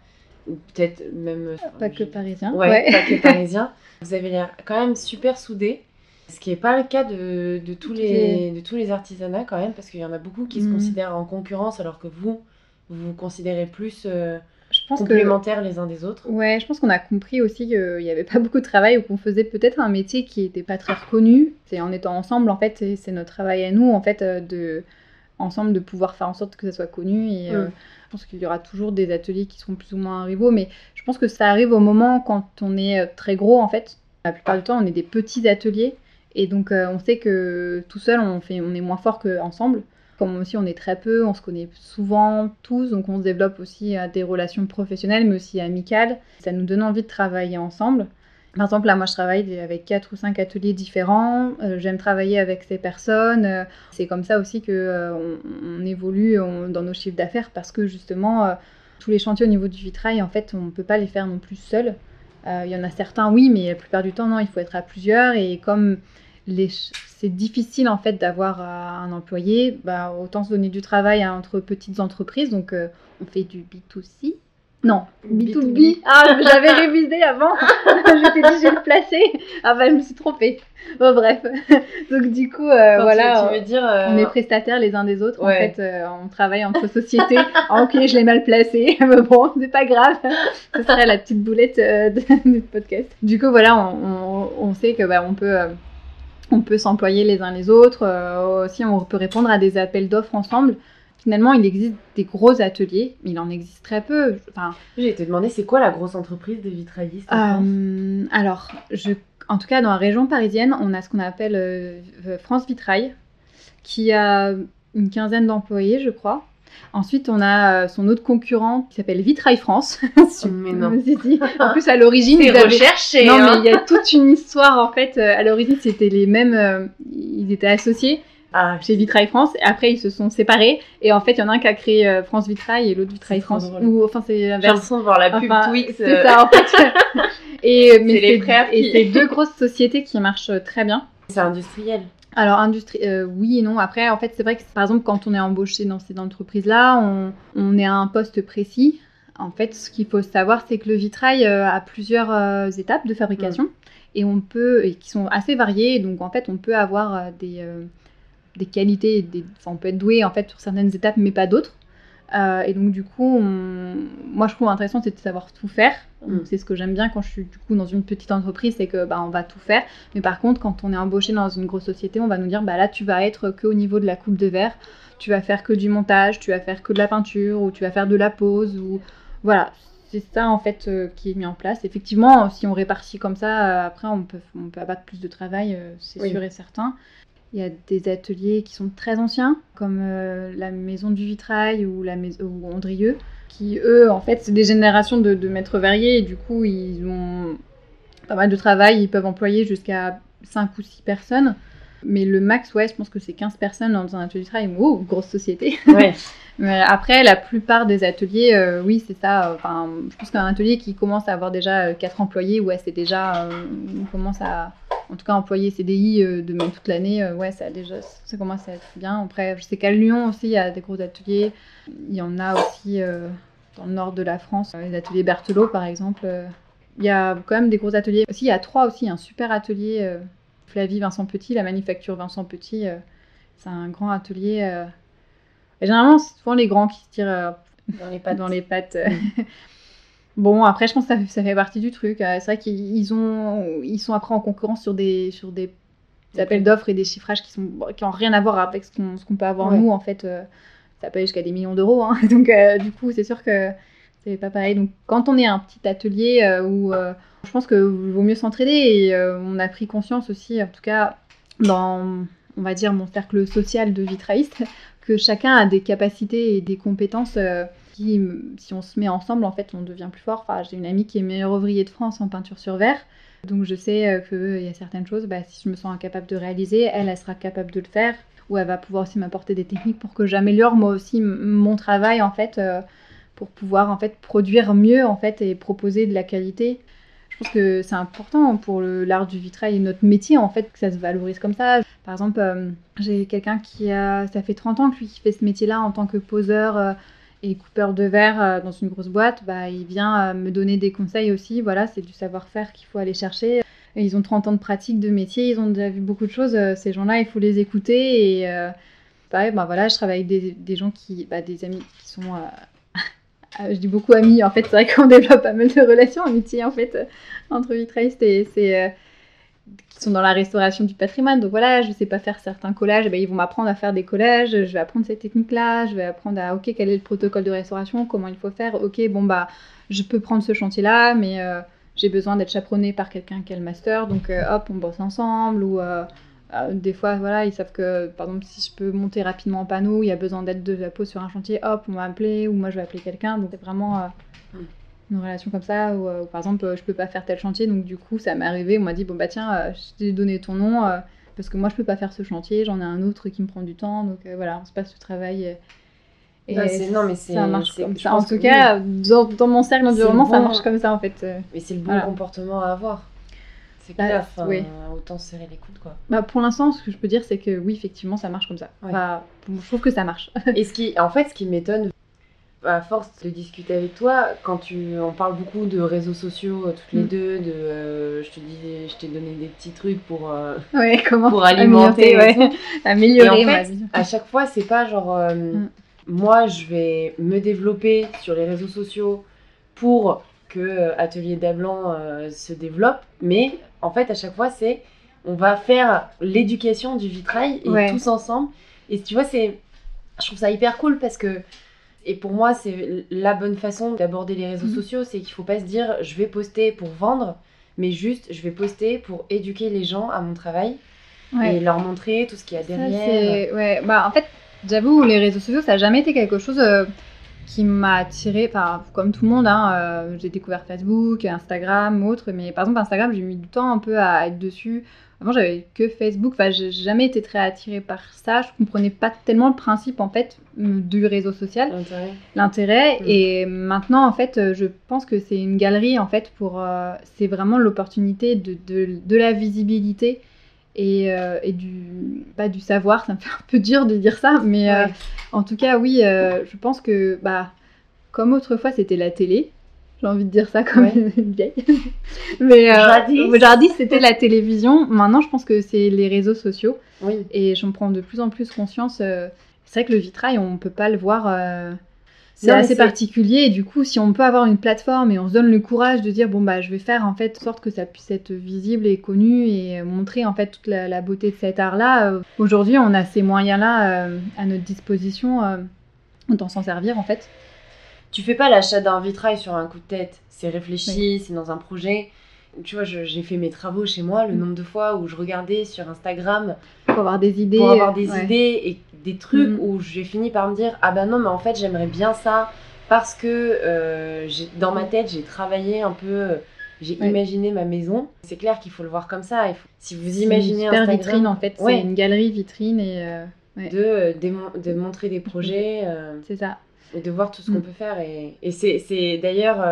[SPEAKER 2] ou peut-être même...
[SPEAKER 1] Pas que parisiens.
[SPEAKER 2] Ouais, pas que parisiens. Vous avez l'air quand même super soudés. Ce qui n'est pas le cas de, de tous les, de tous les artisanats quand même, parce qu'il y en a beaucoup qui se mm. considèrent en concurrence alors que vous, vous vous considérez plus euh, je pense complémentaires les uns des autres.
[SPEAKER 1] Ouais, je pense qu'on a compris aussi qu'il n'y avait pas beaucoup de travail ou qu'on faisait peut-être un métier qui n'était pas très reconnu. C'est en étant ensemble, en fait, c'est notre travail à nous, en fait, euh, de ensemble de pouvoir faire en sorte que ça soit connu. Et euh, je pense qu'il y aura toujours des ateliers qui seront plus ou moins rivaux, mais je pense que ça arrive au moment quand on est très gros, en fait. La plupart du temps, on est des petits ateliers et donc, euh, on sait que tout seul, on, est moins fort qu'ensemble. Comme aussi, on est très peu, on se connaît souvent tous, donc on se développe aussi à des relations professionnelles, mais aussi amicales. Ça nous donne envie de travailler ensemble. Par exemple, là, moi, je travaille avec quatre ou cinq ateliers différents. Euh, j'aime travailler avec ces personnes. Euh, c'est comme ça aussi que on, évolue dans nos chiffres d'affaires parce que justement, tous les chantiers au niveau du vitrail, en fait, on ne peut pas les faire non plus seul. Il y en a certains, oui, mais la plupart du temps, non, il faut être à plusieurs. Et comme c'est difficile en fait d'avoir euh, un employé, bah, autant se donner du travail entre petites entreprises. Donc euh, on fait du B2C. Non, B2B. Ah, j'avais révisé avant. je t'ai dit, je vais le placer. Ah bah, je me suis trompée. Bon, bref. Donc, du coup, euh, voilà.
[SPEAKER 2] Tu, veux dire.
[SPEAKER 1] On est prestataires les uns des autres. En fait, on travaille entre sociétés. Ah, ok, je l'ai mal placé. Mais bon, c'est pas grave. Ce serait la petite boulette de, podcast. Du coup, voilà, on, on, sait que bah, on peut on peut s'employer les uns les autres. Euh, aussi, on peut répondre à des appels d'offres ensemble. Finalement, il existe des gros ateliers, mais il en existe très peu. Enfin,
[SPEAKER 2] J'ai te demandé, c'est quoi la grosse entreprise de vitraillistes euh,
[SPEAKER 1] Alors, je, en tout cas, dans la région parisienne, on a ce qu'on appelle euh, France Vitrail, qui a une quinzaine d'employés, je crois. Ensuite, on a euh, son autre concurrent qui s'appelle Vitrail France.
[SPEAKER 2] mais non.
[SPEAKER 1] En plus, à l'origine,
[SPEAKER 2] ils recherché.
[SPEAKER 1] Non, mais hein. il y a toute une histoire en fait. Euh, à l'origine, c'était les mêmes. Euh, ils étaient associés. Ah. chez Vitrail France. Et après, ils se sont séparés. Et en fait, il y en a un qui a créé France Vitrail et l'autre Vitrail France.
[SPEAKER 2] Ou enfin, c'est J'ai l'impression de voir la pub Twix.
[SPEAKER 1] C'est ça, en fait. et mais c'est deux grosses sociétés qui marchent très bien.
[SPEAKER 2] C'est industriel.
[SPEAKER 1] Alors, industrie, euh, oui et non. Après, en fait, c'est vrai que, par exemple, quand on est embauché dans ces entreprises-là, on, est à un poste précis. En fait, ce qu'il faut savoir, c'est que le vitrail euh, a plusieurs euh, étapes de fabrication et on peut, et qui sont assez variées. Donc, en fait, on peut avoir des, des qualités, des, on peut être doué en fait sur certaines étapes, mais pas d'autres. Euh, et donc, du coup, moi, je trouve intéressant, c'est de savoir tout faire. Mm. C'est ce que j'aime bien quand je suis du coup dans une petite entreprise, c'est que bah, on va tout faire. Mais par contre, quand on est embauché dans une grosse société, on va nous dire bah là, tu vas être que au niveau de la coupe de verre, tu vas faire que du montage, tu vas faire que de la peinture, ou tu vas faire de la pose, ou voilà. C'est ça en fait euh, qui est mis en place. Effectivement, si on répartit comme ça, euh, après on peut, on peut abattre plus de travail, c'est sûr et certain. Il y a des ateliers qui sont très anciens, comme euh, la Maison du Vitrail ou, la maison, ou Andrieux, qui eux, en fait, c'est des générations de, maîtres verriers et du coup, ils ont pas mal de travail. Ils peuvent employer jusqu'à 5 ou 6 personnes. Mais le max, ouais, je pense que c'est 15 personnes dans un atelier de travail. Oh, grosse société.
[SPEAKER 2] Ouais.
[SPEAKER 1] Mais après, la plupart des ateliers, euh, oui, c'est ça. Enfin, je pense qu'un atelier qui commence à avoir déjà 4 euh, employés, ouais, c'est déjà. on commence à en tout cas employé CDI euh, de même toute l'année, euh, ouais, ça déjà, ça commence à être bien. Après, je sais qu'à Lyon aussi, il y a des gros ateliers. Il y en a aussi euh, dans le nord de la France, les ateliers Berthelot par exemple. Il y a quand même des gros ateliers. Aussi, il y a trois aussi, un super atelier Flavie Vincent Petit, la manufacture Vincent Petit. c'est un grand atelier. Et généralement, c'est souvent les grands qui se tirent dans les pattes. Dans les pattes. Mm. Bon, après, je pense que ça fait, partie du truc. Euh, c'est vrai qu'ils ont, ils sont après en concurrence sur des, sur des appels d'offres et des chiffrages qui qui ont rien à voir avec ce qu'on peut avoir nous en fait. Euh, ça peut aller jusqu'à des millions d'euros. Hein. Donc, euh, du coup, c'est sûr que c'est pas pareil. Donc, quand on est un petit atelier où je pense que vaut mieux s'entraider et on a pris conscience aussi, en tout cas, dans, on va dire, mon cercle social de vitrailliste, que chacun a des capacités et des compétences si on se met ensemble, en fait, on devient plus fort. J'ai une amie qui est meilleure ouvrier de France en peinture sur verre. Donc je sais euh, qu'il y a certaines choses, bah, si je me sens incapable de réaliser, elle, sera capable de le faire. Ou elle va pouvoir aussi m'apporter des techniques pour que j'améliore moi aussi mon travail, en fait, euh, pour pouvoir en fait produire mieux, en fait, et proposer de la qualité. Je pense que c'est important pour l'art du vitrail et notre métier, en fait, que ça se valorise comme ça. Par exemple, euh, j'ai quelqu'un qui a, ça fait 30 ans que lui qui fait ce métier-là en tant que poseur euh, et coupeur de verre euh, dans une grosse boîte. Bah, il vient me donner des conseils aussi. Voilà, c'est du savoir-faire qu'il faut aller chercher. Ils ont 30 ans de pratique de métier, ils ont déjà vu beaucoup de choses. Ces gens-là, il faut les écouter. Et pareil, bah, voilà, je travaille avec des, gens qui, bah, des amis qui sont je dis beaucoup amis, en fait, c'est vrai qu'on développe pas mal de relations amitiés, en fait, euh, entre vitraillistes et c'est euh, qui sont dans la restauration du patrimoine. Donc voilà, je sais pas faire certains collages, ben, ils vont m'apprendre à faire des collages, je vais apprendre cette technique-là, je vais apprendre à, ok, quel est le protocole de restauration, comment il faut faire, ok, bon, bah, je peux prendre ce chantier-là, mais j'ai besoin d'être chaperonné par quelqu'un qui a le master, donc hop, on bosse ensemble, ou euh, des fois, voilà, ils savent que, par exemple, si je peux monter rapidement en panneau, il y a besoin d'aide de la pose sur un chantier, hop, on va appeler, ou moi je vais appeler quelqu'un. Donc c'est vraiment euh, mm. une relation comme ça, où, euh, par exemple, je peux pas faire tel chantier, donc du coup, ça m'est arrivé, on m'a dit, bon bah tiens, je t'ai donné ton nom, parce que moi je peux pas faire ce chantier, j'en ai un autre qui me prend du temps, donc voilà, on se passe le travail.
[SPEAKER 2] Et non, mais ça
[SPEAKER 1] marche comme ça. En tout cas, dans, mon cercle d'environnement, ça marche comme ça en fait.
[SPEAKER 2] Mais c'est le bon comportement à avoir. C'est bah, clair, oui. autant serrer les coudes quoi.
[SPEAKER 1] Bah, pour l'instant, ce que je peux dire, c'est que oui, effectivement, ça marche comme ça. je trouve que ça marche.
[SPEAKER 2] Et ce qui, en fait, ce qui m'étonne, à force de discuter avec toi, quand tu, on parle beaucoup de réseaux sociaux euh, toutes les mm. deux, de, euh, je te dis, je t'ai donné des petits trucs pour, euh,
[SPEAKER 1] comment
[SPEAKER 2] pour alimenter,
[SPEAKER 1] améliorer, ma
[SPEAKER 2] vie. À chaque fois, c'est pas genre, mm. moi, je vais me développer sur les réseaux sociaux pour que Atelier d'Ablanc se développe, mais en fait, à chaque fois, c'est on va faire l'éducation du vitrail et tous ensemble. Et tu vois, c'est, je trouve ça hyper cool parce que, et pour moi, c'est la bonne façon d'aborder les réseaux mhm. sociaux, c'est qu'il faut pas se dire je vais poster pour vendre, mais juste je vais poster pour éduquer les gens à mon travail et leur montrer tout ce qu'il y a derrière.
[SPEAKER 1] ouais, bah en fait, j'avoue, les réseaux sociaux, ça n'a jamais été quelque chose. Euh, qui m'a attiré, enfin, comme tout le monde, hein, euh, j'ai découvert Facebook, Instagram, autre, mais par exemple Instagram, j'ai mis du temps un peu à être dessus. Avant, j'avais que Facebook, enfin, j'ai jamais été très attirée par ça. Je comprenais pas tellement le principe en fait du réseau social, l'intérêt. Mm. Et maintenant, en fait, je pense que c'est une galerie en fait pour, euh, c'est vraiment l'opportunité de, de, de, la visibilité et, euh, et, du, pas du savoir, ça me fait un peu dur de dire ça, mais euh, en tout cas, oui, euh, je pense que, bah, comme autrefois c'était la télé, j'ai envie de dire ça comme une vieille, mais jadis, c'était la télévision, maintenant je pense que c'est les réseaux sociaux, oui. et j'en prends de plus en plus conscience. c'est vrai que le vitrail, on peut pas le voir c'est assez particulier et du coup si on peut avoir une plateforme et on se donne le courage de dire bon bah je vais faire en fait sorte que ça puisse être visible et connu et montrer en fait toute la, beauté de cet art là euh, aujourd'hui on a ces moyens là euh, à notre disposition euh, autant s'en servir en fait.
[SPEAKER 2] Tu fais pas l'achat d'un vitrail sur un coup de tête. C'est réfléchi c'est dans un projet. Tu vois, j'ai fait mes travaux chez moi, le mm. nombre de fois où je regardais sur Instagram
[SPEAKER 1] pour avoir des idées,
[SPEAKER 2] pour avoir des idées et des trucs mm. où j'ai fini par me dire ah ben non mais en fait j'aimerais bien ça parce que euh, dans ma tête j'ai travaillé un peu, j'ai imaginé ma maison. C'est clair qu'il faut le voir comme ça. Il faut, si vous imaginez
[SPEAKER 1] une super vitrine en fait, c'est une galerie vitrine et euh,
[SPEAKER 2] de, de, montrer des projets. Euh,
[SPEAKER 1] c'est ça.
[SPEAKER 2] Et de voir tout ce qu'on mm. peut faire et, et c'est d'ailleurs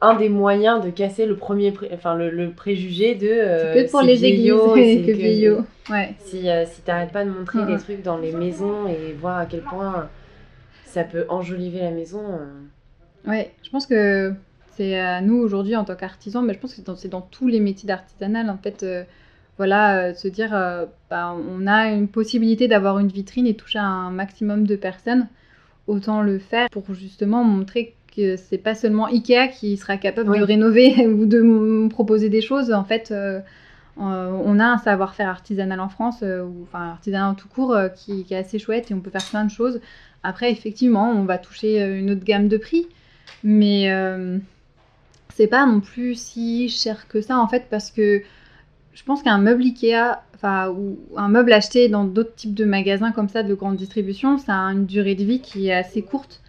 [SPEAKER 2] un des moyens de casser le premier enfin le, préjugé de
[SPEAKER 1] euh, que pour les églises que, vieillot. Ouais.
[SPEAKER 2] Si euh, si t'arrêtes pas de montrer des trucs dans les maisons et voir à quel point ça peut enjoliver la maison
[SPEAKER 1] euh. ouais je pense que c'est à nous aujourd'hui en tant qu'artisans mais je pense que c'est dans, tous les métiers d'artisanal en fait voilà se dire bah, on a une possibilité d'avoir une vitrine et toucher un maximum de personnes. Autant le faire pour justement montrer que c'est pas seulement Ikea qui sera capable de rénover ou de proposer des choses. En fait, euh, euh, on a un savoir-faire artisanal en France, euh, ou enfin artisanal tout court, qui, est assez chouette et on peut faire plein de choses. Après, effectivement, on va toucher une autre gamme de prix, mais c'est pas non plus si cher que ça en fait, parce que je pense qu'un meuble Ikea, enfin, ou un meuble acheté dans d'autres types de magasins comme ça de grande distribution, ça a une durée de vie qui est assez courte.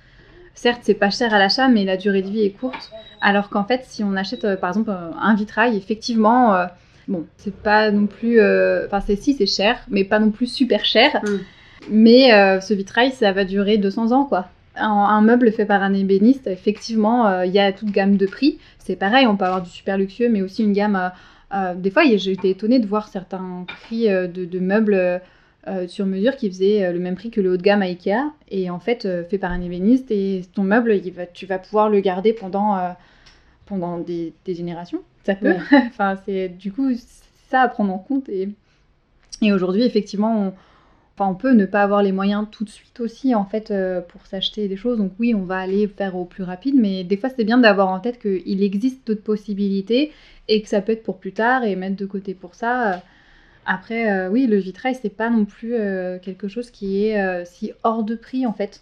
[SPEAKER 1] Certes, c'est pas cher à l'achat, mais la durée de vie est courte. Alors qu'en fait, si on achète euh, par exemple un vitrail, effectivement, euh, bon, c'est pas non plus. Euh, enfin, c'est si, c'est cher, mais pas non plus super cher. Mm. Mais ce vitrail, ça va durer 200 ans, quoi. un, meuble fait par un ébéniste, effectivement, il y a toute gamme de prix. C'est pareil, on peut avoir du super luxueux, mais aussi une gamme. des fois, j'ai été étonnée de voir certains prix de, de, meubles sur mesure qui faisaient le même prix que le haut de gamme à Ikea, et en fait, fait par un ébéniste. Et ton meuble, il va, tu vas pouvoir le garder pendant, pendant des, des, générations. Ça peut. enfin, c'est du coup ça à prendre en compte. Et, et aujourd'hui, effectivement, on on peut ne pas avoir les moyens tout de suite aussi, en fait, euh, pour s'acheter des choses. Donc oui, on va aller faire au plus rapide, mais des fois, c'est bien d'avoir en tête qu'il existe d'autres possibilités et que ça peut être pour plus tard et mettre de côté pour ça. Après, euh, oui, le vitrail, c'est pas non plus euh, quelque chose qui est si hors de prix, en fait.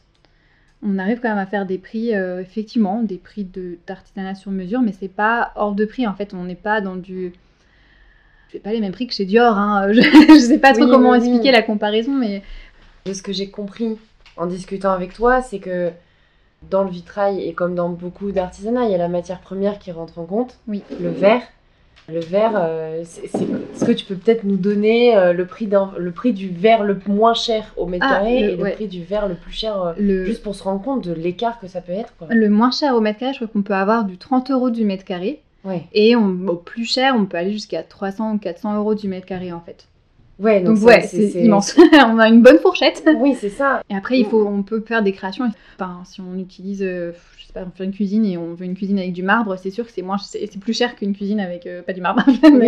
[SPEAKER 1] On arrive quand même à faire des prix, effectivement, des prix d'artisanat sur mesure, mais c'est pas hors de prix, en fait. On n'est pas dans du c'est pas les mêmes prix que chez Dior. Hein. Je, je sais pas trop comment expliquer la comparaison, mais.
[SPEAKER 2] De ce que j'ai compris en discutant avec toi, c'est que dans le vitrail et comme dans beaucoup d'artisanat, il y a la matière première qui rentre en compte,
[SPEAKER 1] oui.
[SPEAKER 2] le verre. Le verre, euh, c'est ce que tu peux peut-être nous donner euh, le, prix le prix du verre le moins cher au mètre ah, carré et le prix du verre le plus cher, euh, juste pour se rendre compte de l'écart que ça peut être. Quoi.
[SPEAKER 1] Le moins cher au mètre carré, je crois qu'on peut avoir du 30 euros du mètre carré. Et au plus cher, on peut aller jusqu'à 300 ou 400 euros du mètre carré en fait.
[SPEAKER 2] Ouais,
[SPEAKER 1] donc, ouais, c'est immense. on a une bonne fourchette.
[SPEAKER 2] Oui, c'est ça.
[SPEAKER 1] Et après, il faut, on peut faire des créations. Enfin, si on utilise, euh, je sais pas, on fait une cuisine et on veut une cuisine avec du marbre, c'est sûr que c'est moins, c'est plus cher qu'une cuisine avec euh, pas du marbre.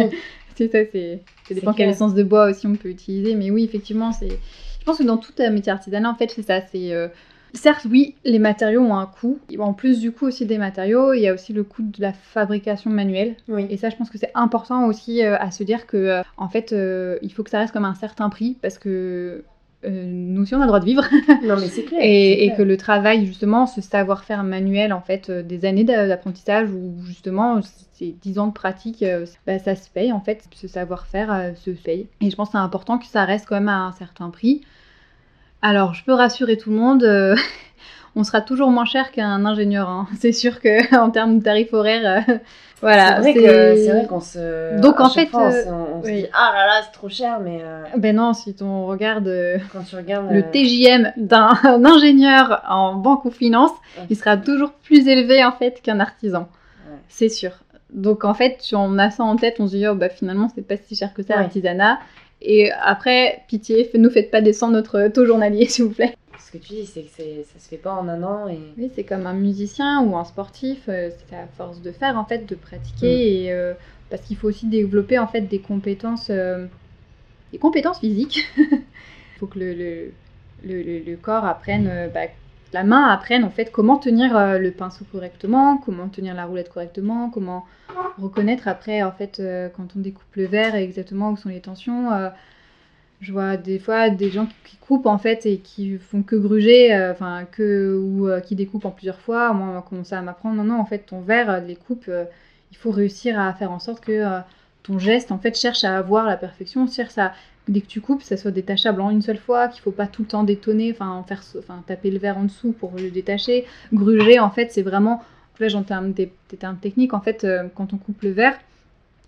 [SPEAKER 1] c'est ça, c'est. Ça dépend quelle essence de bois aussi on peut utiliser. Mais oui, effectivement, c'est. Je pense que dans tout métier artisanal, en fait, c'est ça. C'est euh, Certes, oui, les matériaux ont un coût. En plus du coût aussi des matériaux, il y a aussi le coût de la fabrication manuelle. Et ça, je pense que c'est important aussi euh, à se dire que, euh, en fait, euh, il faut que ça reste comme un certain prix parce que nous aussi on a le droit de vivre.
[SPEAKER 2] non mais c'est clair.
[SPEAKER 1] et, que le travail justement, ce savoir-faire manuel en fait, des années d'apprentissage ou justement ces 10 ans de pratique, bah, ça se paye en fait, ce savoir-faire se paye. Et je pense que c'est important que ça reste quand même à un certain prix. Alors, je peux rassurer tout le monde, euh, on sera toujours moins cher qu'un ingénieur. Hein. C'est sûr qu'en termes de tarifs horaires, euh, voilà.
[SPEAKER 2] C'est vrai qu'on se.
[SPEAKER 1] Donc en fait,
[SPEAKER 2] on, se dit ah là là, c'est trop cher, mais. Euh,
[SPEAKER 1] ben non, si on regarde, Quand tu regardes le TJM d'un ingénieur en banque ou finance, il sera toujours plus élevé en fait qu'un artisan. C'est sûr. Donc en fait, on a ça en tête, on se dit oh, bah finalement c'est pas si cher que ça l'artisanat. Et après, pitié, ne nous faites pas descendre notre taux journalier, s'il vous plaît.
[SPEAKER 2] Ce que tu dis, c'est que ça se fait pas en un an. Et...
[SPEAKER 1] Oui, c'est comme un musicien ou un sportif, euh, c'est à force de faire, en fait, de pratiquer. Mm. Et, euh, parce qu'il faut aussi développer, en fait, des compétences, euh, des compétences physiques. Il faut que le, le, le, le corps apprenne bah, la main apprenne en fait comment tenir euh, le pinceau correctement, comment tenir la roulette correctement, comment reconnaître après en fait euh, quand on découpe le verre exactement où sont les tensions. Euh, je vois des fois des gens qui, coupent en fait et qui font que gruger, enfin que ou qui découpent en plusieurs fois. Moi, on a commencé à m'apprendre non non en fait ton verre, les coupes, il faut réussir à faire en sorte que ton geste en fait cherche à avoir la perfection, cherche à dès que tu coupes, ça soit détachable en une seule fois, qu'il faut pas tout le temps détonner, enfin faire, enfin taper le verre en dessous pour le détacher. Gruger, en fait, c'est vraiment, là j'en termes des, termes techniques, en fait, euh, quand on coupe le verre,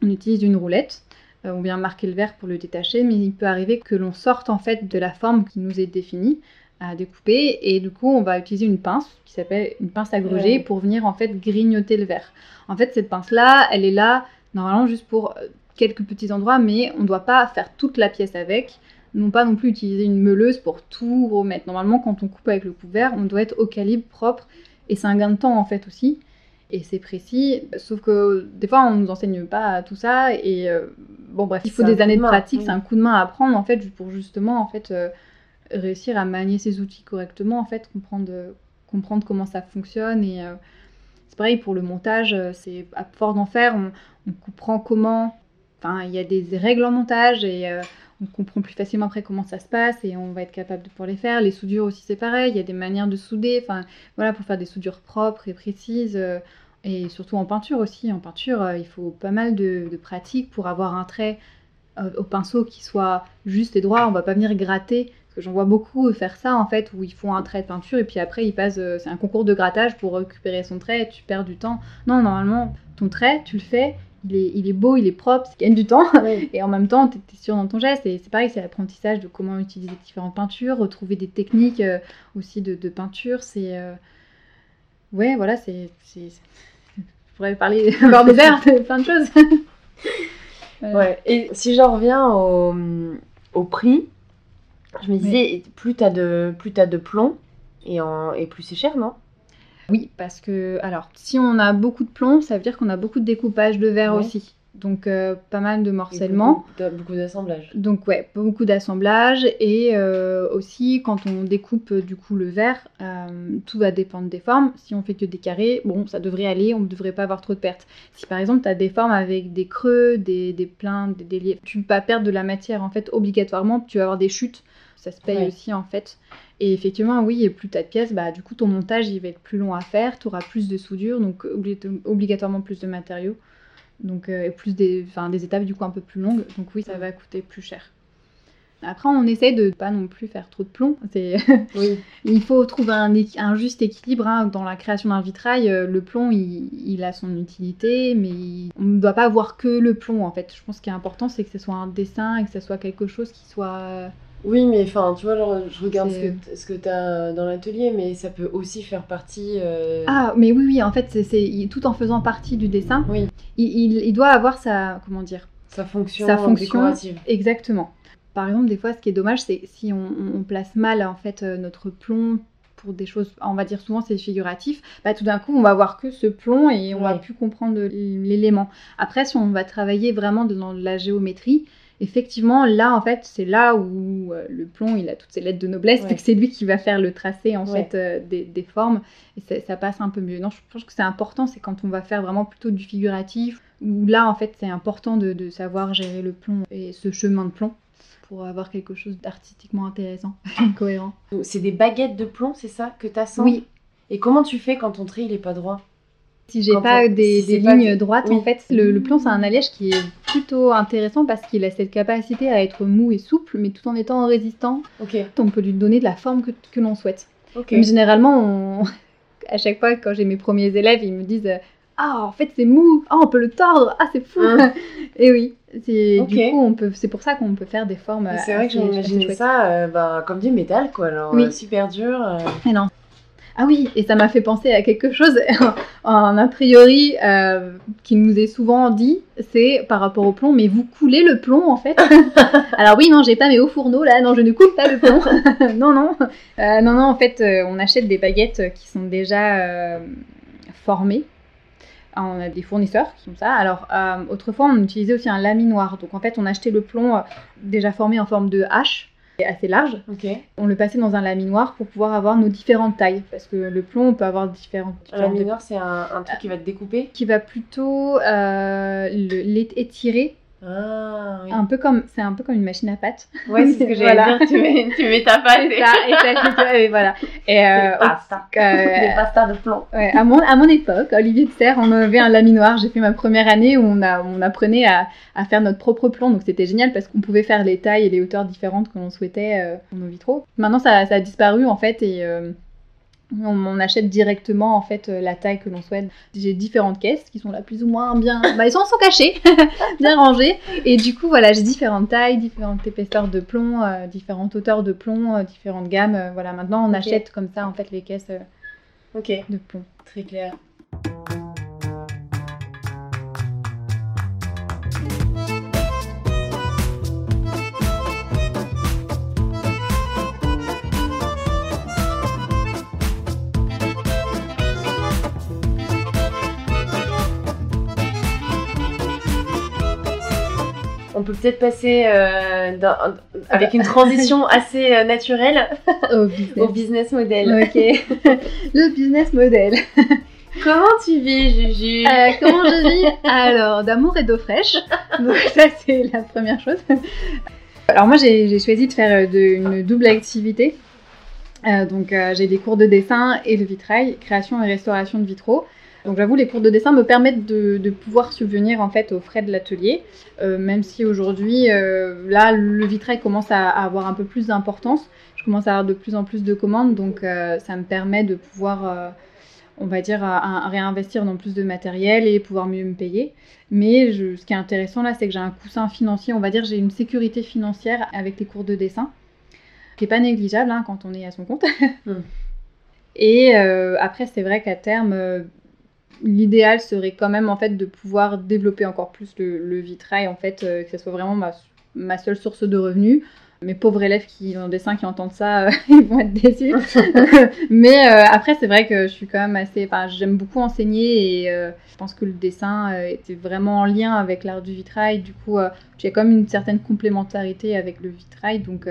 [SPEAKER 1] on utilise une roulette. Euh, on vient marquer le verre pour le détacher, mais il peut arriver que l'on sorte en fait de la forme qui nous est définie à découper et du coup on va utiliser une pince qui s'appelle une pince à gruger pour venir en fait grignoter le verre. En fait cette pince là, elle est là normalement juste pour euh, quelques petits endroits, mais on ne doit pas faire toute la pièce avec. Non pas non plus utiliser une meuleuse pour tout remettre. Normalement, quand on coupe avec le couvert, on doit être au calibre propre. Et c'est un gain de temps en fait aussi. Et c'est précis. Sauf que des fois, on ne nous enseigne pas tout ça. Et euh, bon, bref, il faut des années de, pratique. C'est un coup de main à prendre en fait pour justement en fait euh, réussir à manier ces outils correctement. En fait, comprendre, comprendre comment ça fonctionne. Et euh, c'est pareil pour le montage. C'est à force d'en faire, on, on comprend comment il y a des règles en montage et euh, on comprend plus facilement après comment ça se passe et on va être capable de pouvoir les faire. Les soudures aussi, c'est pareil. Il y a des manières de souder. Enfin, voilà, pour faire des soudures propres et précises. Euh, et surtout en peinture aussi. En peinture, euh, il faut pas mal de, de pratique pour avoir un trait au pinceau qui soit juste et droit. On va pas venir gratter. Parce que j'en vois beaucoup faire ça en fait, où ils font un trait de peinture et puis après ils passent. c'est un concours de grattage pour récupérer son trait et tu perds du temps. Non, normalement, ton trait, tu le fais il est, il est beau, il est propre, ça gagne du temps. Et en même temps, tu es sûr dans ton geste. Et c'est pareil, c'est l'apprentissage de comment utiliser différentes peintures, retrouver des techniques euh, aussi de, de peinture. C'est. euh, Ouais, voilà, c'est. Je pourrais parler encore des heures, de plein de choses. Voilà.
[SPEAKER 2] Ouais. Et si j'en reviens au, au prix, je me disais, plus de, plus t'as de plomb, et, en, et plus c'est cher, non?
[SPEAKER 1] Oui, parce que, alors, si on a beaucoup de plomb, ça veut dire qu'on a beaucoup de découpage de verre
[SPEAKER 2] Ouais.
[SPEAKER 1] aussi. Donc, euh, pas mal de morcellement.
[SPEAKER 2] Beaucoup, d'a- beaucoup d'assemblage.
[SPEAKER 1] Donc ouais, beaucoup d'assemblage et euh, aussi quand on découpe euh, du coup le verre, euh, tout va dépendre des formes. Si on fait que des carrés, bon ça devrait aller, on ne devrait pas avoir trop de pertes. Si par exemple tu as des formes avec des creux, des, des pleins, des, des liés, tu ne peux pas perdre de la matière en fait obligatoirement, tu vas avoir des chutes, ça se paye
[SPEAKER 2] Ouais.
[SPEAKER 1] aussi en fait. Et effectivement oui, et plus tu as de pièces, bah du coup ton montage il va être plus long à faire, tu auras plus de soudure, donc obli- obligatoirement plus de matériaux. Donc, euh, et plus des, des étapes du coup un peu plus longues. Donc oui, ça va coûter plus cher. Après, on essaie de pas non plus faire trop de plomb.
[SPEAKER 2] Oui.
[SPEAKER 1] il faut trouver un, juste équilibre hein. dans la création d'un vitrail. euh, Le plomb, il, il a son utilité, mais il- on ne doit pas avoir que le plomb en fait. Je pense qu'il est important, c'est que ce soit un dessin et que ce soit quelque chose qui soit. Euh,
[SPEAKER 2] Oui, mais enfin, tu vois, genre, je regarde ce que, t- ce que t'as dans l'atelier, mais ça peut aussi faire partie. euh,
[SPEAKER 1] Ah, mais oui, oui, en fait, c'est, tout en faisant partie du dessin,
[SPEAKER 2] Oui,
[SPEAKER 1] il, il- il doit avoir sa, comment dire,
[SPEAKER 2] sa fonction,
[SPEAKER 1] Sa fonction.
[SPEAKER 2] décorative.
[SPEAKER 1] Exactement. Par exemple, des fois, ce qui est dommage, c'est si on, on place mal en fait euh, notre plomb pour des choses, on va dire souvent c'est figuratif, bah, tout d'un coup on va voir que ce plomb et on va
[SPEAKER 2] Ouais.
[SPEAKER 1] plus comprendre l'élément. Après, si on va travailler vraiment dans la géométrie, effectivement, là en fait, c'est là où euh, le plomb il a toutes ses lettres de noblesse,
[SPEAKER 2] Ouais.
[SPEAKER 1] c'est que c'est lui qui va faire le tracé en
[SPEAKER 2] Ouais.
[SPEAKER 1] fait euh, des, des formes et ça, ça passe un peu mieux. Non, je pense que c'est important, c'est quand on va faire vraiment plutôt du figuratif, où là en fait c'est important de, de savoir gérer le plomb et ce chemin de plomb pour avoir quelque chose d'artistiquement intéressant, cohérent.
[SPEAKER 2] C'est des baguettes de plomb, c'est ça que t'as
[SPEAKER 1] Oui,
[SPEAKER 2] Et comment tu fais quand ton trait il est pas droit?
[SPEAKER 1] Si j'ai pas
[SPEAKER 2] on-
[SPEAKER 1] des,
[SPEAKER 2] si
[SPEAKER 1] des
[SPEAKER 2] c'est pas
[SPEAKER 1] lignes droites,
[SPEAKER 2] oui.
[SPEAKER 1] en fait, le, le plomb c'est un alliage qui est plutôt intéressant parce qu'il a cette capacité à être mou et souple, mais tout en étant résistant.
[SPEAKER 2] Ok,
[SPEAKER 1] On peut lui donner de la forme que, que l'on souhaite.
[SPEAKER 2] ok.
[SPEAKER 1] Mais généralement, on- à chaque fois, quand j'ai mes premiers élèves, ils me disent Ah, en fait, c'est mou Ah, on peut le tordre Ah, c'est fou
[SPEAKER 2] Hein.
[SPEAKER 1] Et oui, c'est du coup, on peut, c'est pour ça qu'on peut faire des formes.
[SPEAKER 2] Mais
[SPEAKER 1] euh,
[SPEAKER 2] C'est vrai que
[SPEAKER 1] chouettes.
[SPEAKER 2] ça euh, bah, comme du métal, quoi. Alors,
[SPEAKER 1] Oui.
[SPEAKER 2] euh, super dur. euh.
[SPEAKER 1] Mais non. Ah oui, et ça m'a fait penser à quelque chose, un a priori euh, qui nous est souvent dit, c'est par rapport au plomb, mais vous coulez le plomb en fait? Alors oui, non, j'ai pas mes hauts fourneaux là, non, je ne coule pas le plomb. non, non, Euh, non, non, en fait, euh, on achète des baguettes qui sont déjà euh, formées. Ah, On a des fournisseurs qui font ça. Alors, autrefois, on utilisait aussi un laminoir. Donc, en fait, on achetait le plomb déjà formé en forme de hache, assez large on le passait dans un laminoir pour pouvoir avoir nos différentes tailles. Parce que le plomb, on peut avoir différentes.
[SPEAKER 2] Un mineur, c'est un, un truc qui va te découper?
[SPEAKER 1] Qui va plutôt euh, l'étirer,
[SPEAKER 2] Ah, oui.
[SPEAKER 1] un peu comme c'est un peu comme une machine à pâte.
[SPEAKER 2] Ouais, c'est ce que j'allais
[SPEAKER 1] Voilà.
[SPEAKER 2] dire. Tu mets, tu mets ta pâte et
[SPEAKER 1] ça, et ça, et voilà. Et euh,
[SPEAKER 2] des pastas.
[SPEAKER 1] euh,
[SPEAKER 2] Des pastas de plomb.
[SPEAKER 1] ouais, à, mon, à mon époque, Olivier de Serre, on avait un laminoir. J'ai fait ma première année où on, a, on apprenait à, à faire notre propre plomb. Donc c'était génial parce qu'on pouvait faire les tailles et les hauteurs différentes que l'on souhaitait euh, nos vitraux. Maintenant, ça, ça a disparu en fait et euh, on, on achète directement en fait euh, la taille que l'on souhaite. J'ai différentes caisses qui sont là plus ou moins bien. Bah, ils sont, sont cachés, bien rangés. Et du coup, voilà, j'ai différentes tailles, différentes épaisseurs de plomb, euh, différentes hauteurs de plomb, euh, différentes gammes. euh, voilà, maintenant on achète comme ça en fait les caisses de plomb.
[SPEAKER 2] très clair. On peut peut-être passer euh, avec une transition assez euh, naturelle
[SPEAKER 1] Au business.
[SPEAKER 2] au business model.
[SPEAKER 1] Ok. le business model.
[SPEAKER 2] Comment tu vis, Juju?
[SPEAKER 1] Euh, comment je vis? Alors, d'amour et d'eau fraîche. Donc ça, c'est la première chose. Alors moi, j'ai choisi de faire de- une double activité. Donc j'ai des cours de dessin et de vitrail, création et restauration de vitraux. Donc j'avoue, les cours de dessin me permettent de, de pouvoir subvenir en fait aux frais de l'atelier, Euh, même si aujourd'hui, euh, là, le vitrail commence à, à avoir un peu plus d'importance. Je commence à avoir de plus en plus de commandes, donc euh, ça me permet de pouvoir on va dire, à, réinvestir dans plus de matériel et pouvoir mieux me payer. Mais ce qui est intéressant là, c'est que j'ai un coussin financier, on va dire, j'ai une sécurité financière avec les cours de dessin, qui n'est pas négligeable hein, quand on est à son compte. Hmm. Et euh, après, c'est vrai qu'à terme, l'idéal serait quand même en fait de pouvoir développer encore plus le, vitrail, en fait, euh, que ce soit vraiment ma, ma, seule source de revenus mes pauvres élèves qui ont dessin qui entendent ça, euh, ils vont être déçus. Mais euh, après, c'est vrai que je suis quand même assez. Enfin, j'aime beaucoup enseigner et je pense que le dessin était vraiment en lien avec l'art du vitrail. Du coup, j'ai comme une certaine complémentarité avec le vitrail. Donc,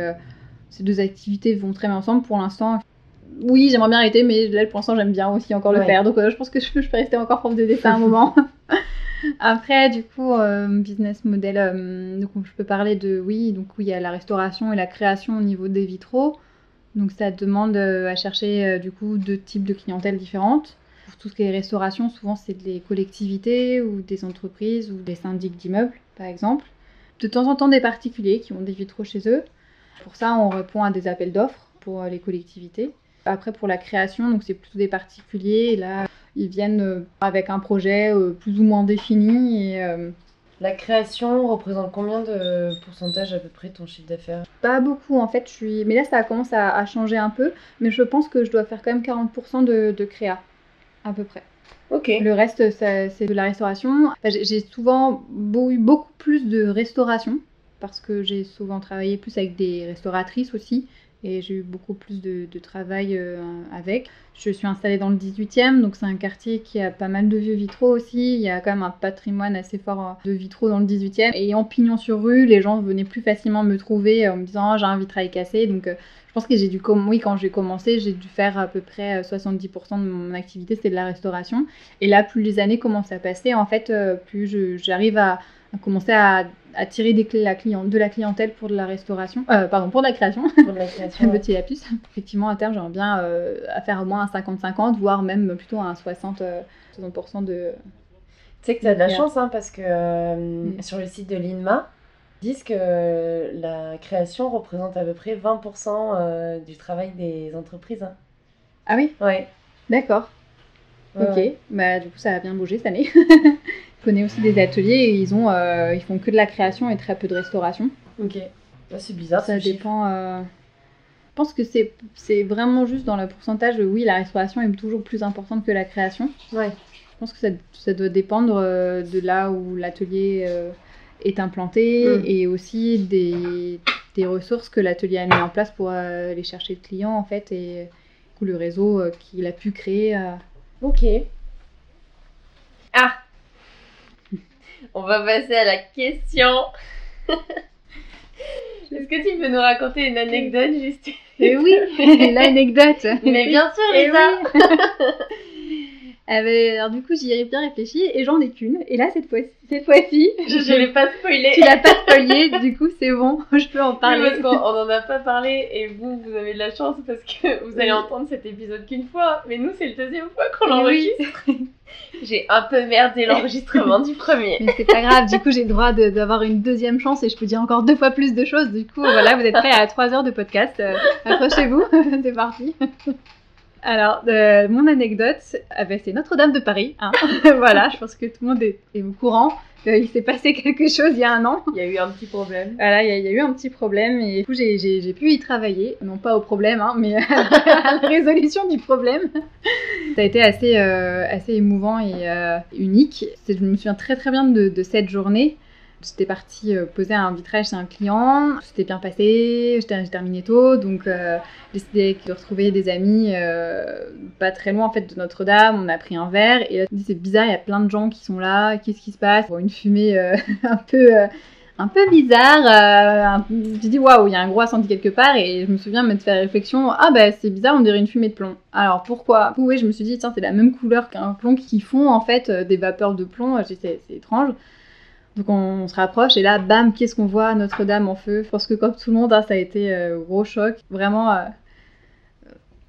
[SPEAKER 1] ces deux activités vont très bien ensemble. Pour l'instant, oui, j'aimerais bien arrêter, mais là, pour l'instant, j'aime bien aussi encore le faire. Donc, je pense que je, je peux rester encore prof de dessin un moment. Après, du coup, euh, business model, euh, donc je peux parler de, oui, donc il y a la restauration et la création au niveau des vitraux. Donc ça demande euh, à chercher du coup deux types de clientèle différentes. Pour tout ce qui est restauration, souvent c'est des collectivités ou des entreprises ou des syndics d'immeubles, par exemple. De temps en temps des particuliers qui ont des vitraux chez eux. Pour ça, on répond à des appels d'offres pour les collectivités. Après, pour la création, donc c'est plutôt des particuliers. là, ils viennent euh, avec un projet euh, plus ou moins défini. Et, euh,
[SPEAKER 2] la création représente combien de pourcentage à peu près ton chiffre d'affaires?
[SPEAKER 1] Pas beaucoup en fait, je suis... mais là ça commence à, à, changer un peu, mais je pense que je dois faire quand même 40% de, de, créa, à peu près.
[SPEAKER 2] Ok.
[SPEAKER 1] Le reste c'est de la restauration. j'ai souvent eu beaucoup plus de restauration, parce que j'ai souvent travaillé plus avec des restauratrices aussi, et j'ai eu beaucoup plus de, travail euh, avec. Je suis installée dans le 18e, donc c'est un quartier qui a pas mal de vieux vitraux aussi. Il y a quand même un patrimoine assez fort euh, de vitraux dans le 18e. Et en pignon sur rue, les gens venaient plus facilement me trouver en me disant ah, j'ai un vitrail cassé. Donc euh, je pense que j'ai dû, oui, quand j'ai commencé, j'ai dû faire à peu près 70% de mon activité, c'était de la restauration. Et là, plus les années commencent à passer, en fait, plus j'arrive à commencer à attirer des la de la clientèle pour de la restauration, euh, pardon, pour de la création. Pour de la création. Petit. Effectivement, à terme, j'aimerais bien euh, faire au moins un 50-50, voire même plutôt un 60, 60% euh, de.
[SPEAKER 2] Tu sais que tu as de la chance, hein, parce que mm. sur le site de l'INMA, ils disent que la création représente à peu près 20% du travail des entreprises. Hein.
[SPEAKER 1] Ah oui?
[SPEAKER 2] Ouais.
[SPEAKER 1] D'accord. ok, bah du coup ça a bien bougé cette année. Je connais aussi des ateliers et ils, ont, euh, ils font que de la création et très peu de restauration.
[SPEAKER 2] Ok. c'est bizarre.
[SPEAKER 1] Ça dépend. Euh, je pense que c'est vraiment juste dans le pourcentage. Oui, la restauration est toujours plus importante que la création.
[SPEAKER 2] Ouais.
[SPEAKER 1] Je pense que ça, ça doit dépendre euh, de là où l'atelier est implanté mm. et aussi des, des ressources que l'atelier a mis en place pour aller chercher le client en fait et le réseau qu'il a pu créer.
[SPEAKER 2] Ok. Ah, on va passer à la question. Est-ce que tu peux nous raconter une anecdote juste?
[SPEAKER 1] Eh oui, l'anecdote.
[SPEAKER 2] Mais bien sûr, eh Lisa.
[SPEAKER 1] alors du coup, j'y ai bien réfléchi et j'en ai qu'une. Et là, cette fois-ci, cette fois-ci,
[SPEAKER 2] je, ne l'ai pas spoilé.
[SPEAKER 1] Tu l'as pas spoilé, du coup, c'est bon, je peux en parler.
[SPEAKER 2] parce qu'on en a pas parlé et vous, vous avez de la chance parce que vous allez entendre cet épisode qu'une fois. Mais nous, c'est la deuxième fois qu'on l'enregistre. J'ai un peu merdé l'enregistrement du premier.
[SPEAKER 1] Mais c'est pas grave, du coup, j'ai le droit d'avoir une deuxième chance et je peux dire encore deux fois plus de choses. Du coup, voilà, vous êtes prêts à trois heures de podcast. Euh, accrochez-vous, c'est parti. Alors, euh, mon anecdote, c'est Notre-Dame de Paris. Hein. voilà, je pense que tout le monde est, au courant. il s'est passé quelque chose il y a un an.
[SPEAKER 2] Il y a eu un petit problème.
[SPEAKER 1] Voilà, il y, a, eu un petit problème et du coup, j'ai pu y travailler. Non pas au problème, hein, mais à la résolution du problème. Ça a été assez, euh, assez émouvant et euh, unique. Je me souviens très très bien de, de cette journée. J'étais partie euh, poser un vitrage chez un client, c'était bien passé, j'ai terminé tôt, donc euh, j'ai décidé de retrouver des amis euh, pas très loin en fait de Notre-Dame. On a pris un verre et là, c'est bizarre, il y a plein de gens qui sont là, qu'est-ce qui se passe? Une fumée un peu un peu bizarre. j'ai dit waouh, il y a un gros incendie quelque part et je me souviens me faire réflexion. Ah bah c'est bizarre, on dirait une fumée de plomb. Alors pourquoi? Oui, je me suis dit tiens c'est la même couleur qu'un plomb qui font en fait des vapeurs de plomb. C'est étrange. Donc on, se rapproche et là, bam, qu'est-ce qu'on voit? Notre-Dame en feu. Je pense que comme tout le monde, hein, ça a été euh, gros choc. Vraiment, euh,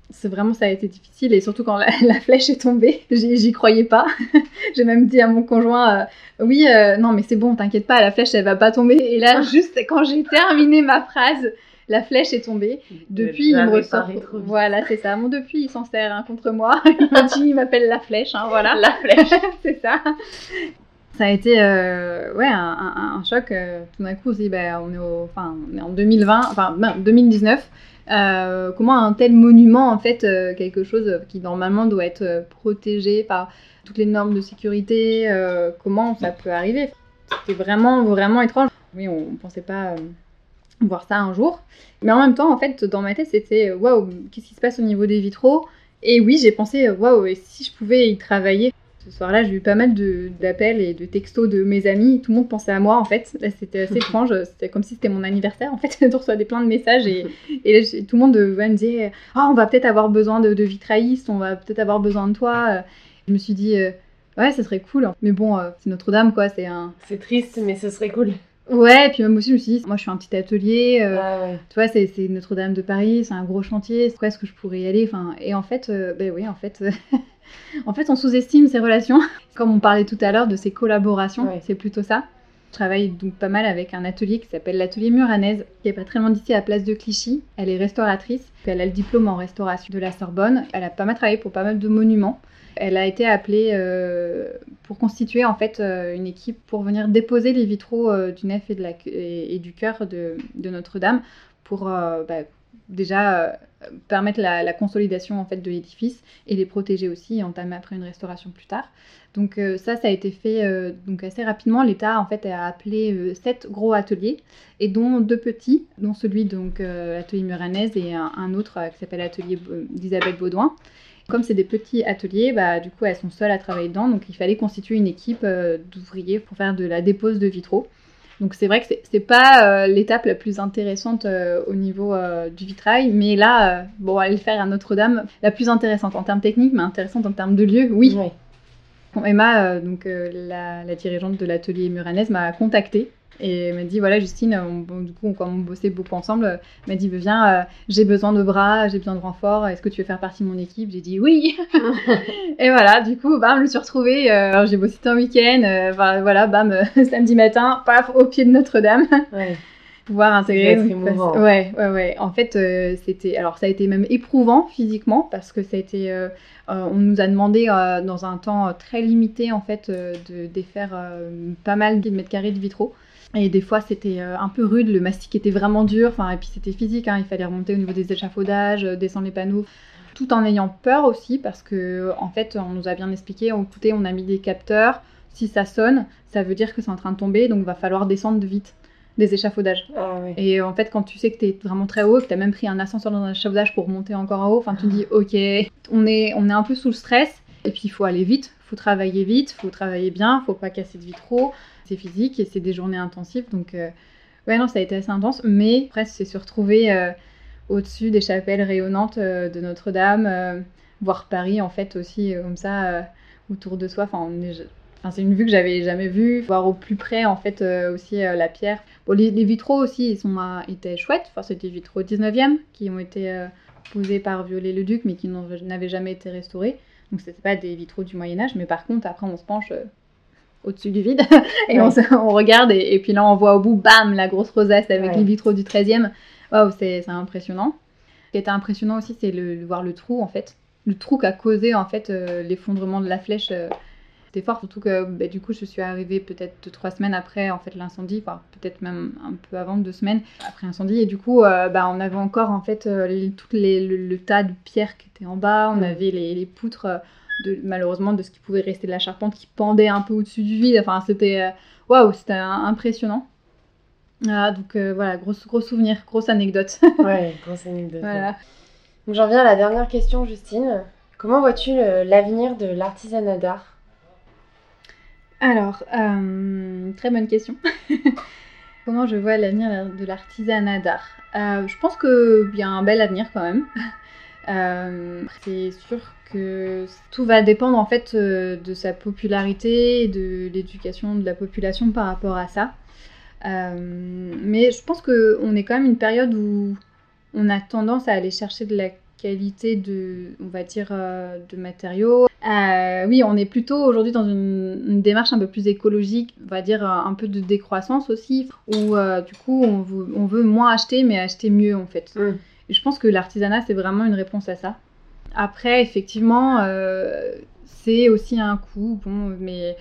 [SPEAKER 1] c'est vraiment ça a été difficile et surtout quand la, flèche est tombée, j'y croyais pas. J'ai même dit à mon conjoint, euh, oui, non mais c'est bon, t'inquiète pas, la flèche elle va pas tomber. Et là, juste quand j'ai terminé ma phrase, la flèche est tombée. Depuis, il me ressort. Voilà, c'est ça. Mon depuis, il s'en sert hein, contre moi. il m'appelle la flèche. Hein, voilà.
[SPEAKER 2] La flèche.
[SPEAKER 1] c'est ça. Ça a été euh, ouais, un, choc. Euh, tout d'un coup, on, bah, on, est enfin, on est en 2020, enfin 2019. Euh, comment un tel monument, en fait, quelque chose qui normalement doit être protégé par toutes les normes de sécurité, comment ça peut arriver? C'était vraiment, vraiment étrange. Oui, on ne pensait pas voir ça un jour. Mais en même temps, en fait, dans ma tête, c'était waouh, qu'est-ce qui se passe au niveau des vitraux? Et oui, j'ai pensé waouh, et si je pouvais y travailler? Ce soir-là, j'ai eu pas mal d'appels et de textos de mes amis. Tout le monde pensait à moi, en fait. C'était assez étrange. C'était comme si c'était mon anniversaire, en fait. Je reçois des plein de messages et, et tout le monde va me dire Ah, on va peut-être avoir besoin de, de vitraillistes, on va peut-être avoir besoin de toi. Je me suis dit euh, Ouais, ça serait cool. Mais bon, euh, c'est Notre-Dame, quoi. C'est un.
[SPEAKER 2] C'est triste, mais ce serait cool.
[SPEAKER 1] Ouais, et puis même aussi, je me suis dit, moi je suis un petit atelier, euh, ah tu vois, c'est Notre-Dame de Paris, c'est un gros chantier, c'est quoi est-ce que je pourrais y aller enfin, Et en fait, ben oui, en fait, en fait, on sous-estime ces relations. Comme on parlait tout à l'heure de ces collaborations, c'est plutôt ça. Je travaille donc pas mal avec un atelier qui s'appelle l'atelier Muranaise, qui est pas très loin d'ici à la place de Clichy. Elle est restauratrice, elle a le diplôme en restauration de la Sorbonne. Elle a pas mal travaillé pour pas mal de monuments. Elle a été appelée euh, pour constituer en fait euh, une équipe pour venir déposer les vitraux euh, du nef et, du cœur de, Notre-Dame pour bah, déjà permettre la, consolidation en fait de l'édifice et les protéger aussi et entamer après une restauration plus tard. Donc ça, ça a été fait donc assez rapidement. L'État en fait a appelé sept gros ateliers et dont deux petits, dont celui donc l'atelier Muranaise et un, un autre qui s'appelle l'atelier d'Isabelle Baudouin. Comme c'est des petits ateliers, bah, du coup, elles sont seules à travailler dedans. Donc, il fallait constituer une équipe euh, d'ouvriers pour faire de la dépose de vitraux. Donc, c'est vrai que c'est pas euh, l'étape la plus intéressante euh, au niveau du vitrail. Mais là, bon, aller le faire à Notre-Dame, la plus intéressante en termes techniques, mais intéressante en termes de lieu, oui. Emma, donc, la, la, dirigeante de l'atelier Muranès, m'a contactée et elle m'a dit voilà Justine, du coup comme on bossait beaucoup ensemble, elle m'a dit viens, euh, j'ai besoin de bras, j'ai besoin de renfort, est-ce que tu veux faire partie de mon équipe? J'ai dit oui. et voilà, du coup bam, je me suis retrouvée, euh, j'ai bossé un week-end, euh, voilà bam, samedi matin, paf, au pied de Notre-Dame. Ouais. pouvoir intégrer. Ouais, ouais, ouais. En fait, c'était. Alors, ça a été même éprouvant physiquement parce que ça a été. on nous a demandé dans un temps très limité en fait de défaire pas mal de mètres carrés de vitraux. Et des fois, c'était euh, un peu rude, le mastic était vraiment dur, enfin, et puis c'était physique, hein, il fallait remonter au niveau des échafaudages, euh, descendre les panneaux, tout en ayant peur aussi, parce que en fait, on nous a bien expliqué, on, écoutez, on a mis des capteurs, si ça sonne, ça veut dire que c'est en train de tomber, donc il va falloir descendre vite des échafaudages. Ah et en fait, quand tu sais que tu es vraiment très haut, que tu as même pris un ascenseur dans un échafaudage pour monter encore en haut, enfin, tu te dis, ok, on est, on est un peu sous le stress, et puis il faut aller vite, il faut travailler vite, il faut travailler bien, il faut pas casser de vitraux, c'est physique et c'est des journées intensives. Donc, euh, ouais, non, ça a été assez intense. Mais après, c'est se retrouver euh, au-dessus des chapelles rayonnantes euh, de Notre-Dame, voir Paris, en fait, aussi, comme ça, autour de soi. Enfin, c'est une vue que j'avais jamais vue. Voir au plus près, en fait, aussi la pierre. Bon, les, vitraux aussi, ils sont, étaient chouettes. Enfin, c'était des vitraux 19e qui ont été posés par Viollet-le-Duc, mais qui n'avaient jamais été restaurés. Donc, c'était pas des vitraux du Moyen-Âge. Mais par contre, après, on se penche au-dessus du vide et on, regarde et, puis là on voit au bout, bam, la grosse rosace avec les vitraux du 13e. Waouh, c'est impressionnant. Ce qui était impressionnant aussi, c'est de voir le trou en fait. Le trou qui a causé en fait euh, l'effondrement de la flèche. Euh, c'était fort, surtout que bah, du coup je suis arrivée peut-être trois semaines après en fait l'incendie, enfin peut-être même un peu avant, deux semaines après l'incendie. Et du coup, euh, bah, on avait encore en fait tout les, le, tas de pierres qui étaient en bas, on avait les, les poutres malheureusement de ce qui pouvait rester de la charpente qui pendait un peu au-dessus du vide. Enfin, c'était euh, waouh, c'était impressionnant. Ah, donc euh, voilà, gros, gros souvenir, grosse anecdote.
[SPEAKER 2] ouais, grosse anecdote. voilà. Donc j'en viens à la dernière question, Justine. Comment vois-tu l'avenir de l'artisanat d'art?
[SPEAKER 1] Alors, euh, très bonne question. Comment je vois l'avenir de l'artisanat d'art? Je pense qu'il y a un bel avenir quand même. C'est sûr que tout va dépendre en fait euh, de sa popularité et de l'éducation de la population par rapport à ça. Euh, mais je pense qu'on est quand même une période où on a tendance à aller chercher de la qualité de, on va dire, euh, de matériaux. Euh, oui, on est plutôt aujourd'hui dans une, démarche un peu plus écologique, on va dire un peu de décroissance aussi, où du coup on veut, moins acheter mais acheter mieux en fait.
[SPEAKER 2] Mm.
[SPEAKER 1] Je pense que l'artisanat c'est vraiment une réponse à ça. Après, effectivement, c'est aussi un coût. Bon, mais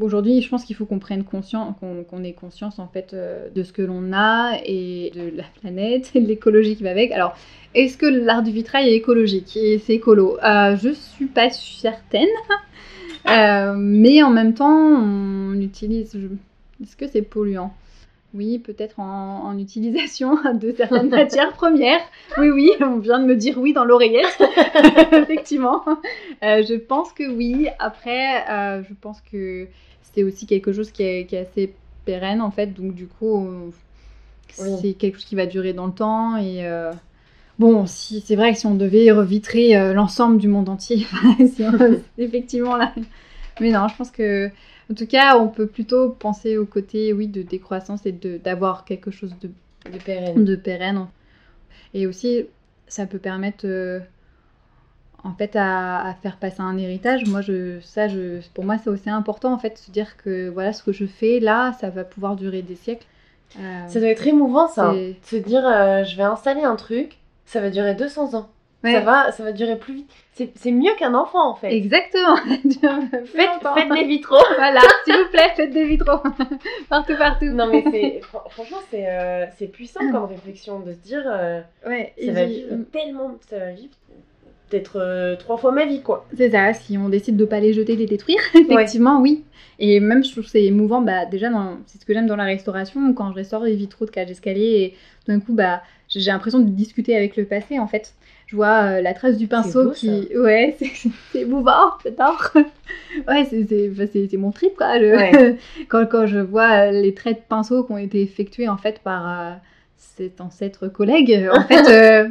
[SPEAKER 1] aujourd'hui, je pense qu'il faut qu'on prenne conscience, qu'on ait conscience en fait euh, de ce que l'on a et de la planète et de l'écologie qui va avec. Alors, est-ce que l'art du vitrail est écologique et c'est écolo? Euh, Je suis pas certaine. Euh, mais en même temps, on utilise. Est-ce que c'est polluant? Oui, peut-être en, utilisation de certaines matières premières. Oui, oui, on vient de me dire oui dans l'oreillette. Effectivement. Euh, je pense que oui. Après, euh, je pense que c'est aussi quelque chose qui est, assez pérenne en fait. Donc du coup, c'est quelque chose qui va durer dans le temps. Et euh, bon, si, c'est vrai que si on devait revitrer l'ensemble du monde entier, effectivement là. Mais non, je pense que en tout cas, on peut plutôt penser au côté, oui, de décroissance et d'avoir quelque chose de,
[SPEAKER 2] de pérenne.
[SPEAKER 1] De pérenne. Et aussi, ça peut permettre, euh, en fait, à, faire passer un héritage. Moi, je, ça, je, pour moi, c'est aussi important, en fait, de se dire que voilà, ce que je fais là, ça va pouvoir durer des siècles.
[SPEAKER 2] Euh, ça doit être émouvant, ça. De se dire, euh, je vais installer un truc, ça va durer 200 ans. Ça, va, ça va durer plus vite. C'est mieux qu'un enfant en fait.
[SPEAKER 1] Exactement.
[SPEAKER 2] faites, des vitraux.
[SPEAKER 1] voilà, s'il vous plaît, faites des vitraux. partout, partout.
[SPEAKER 2] Non mais c'est franchement c'est euh, puissant comme réflexion de se dire euh, ouais, ça va vivre tellement ça va vivre peut-être euh, trois fois ma vie quoi.
[SPEAKER 1] C'est ça, si on décide de pas les jeter, les détruire, effectivement oui. Et même je trouve c'est émouvant, bah déjà c'est ce que j'aime dans la restauration quand je restaure les vitraux de cage d'escalier et d'un coup bah j'ai l'impression de discuter avec le passé en fait je vois euh, la trace du pinceau qui. Ouais, c'est émouvant, j'adore. ouais, c'est mon trip, quoi. quand, quand, je vois les traits de pinceau qui ont été effectués, en fait, par euh, cet ancêtre collègue, en fait. Euh,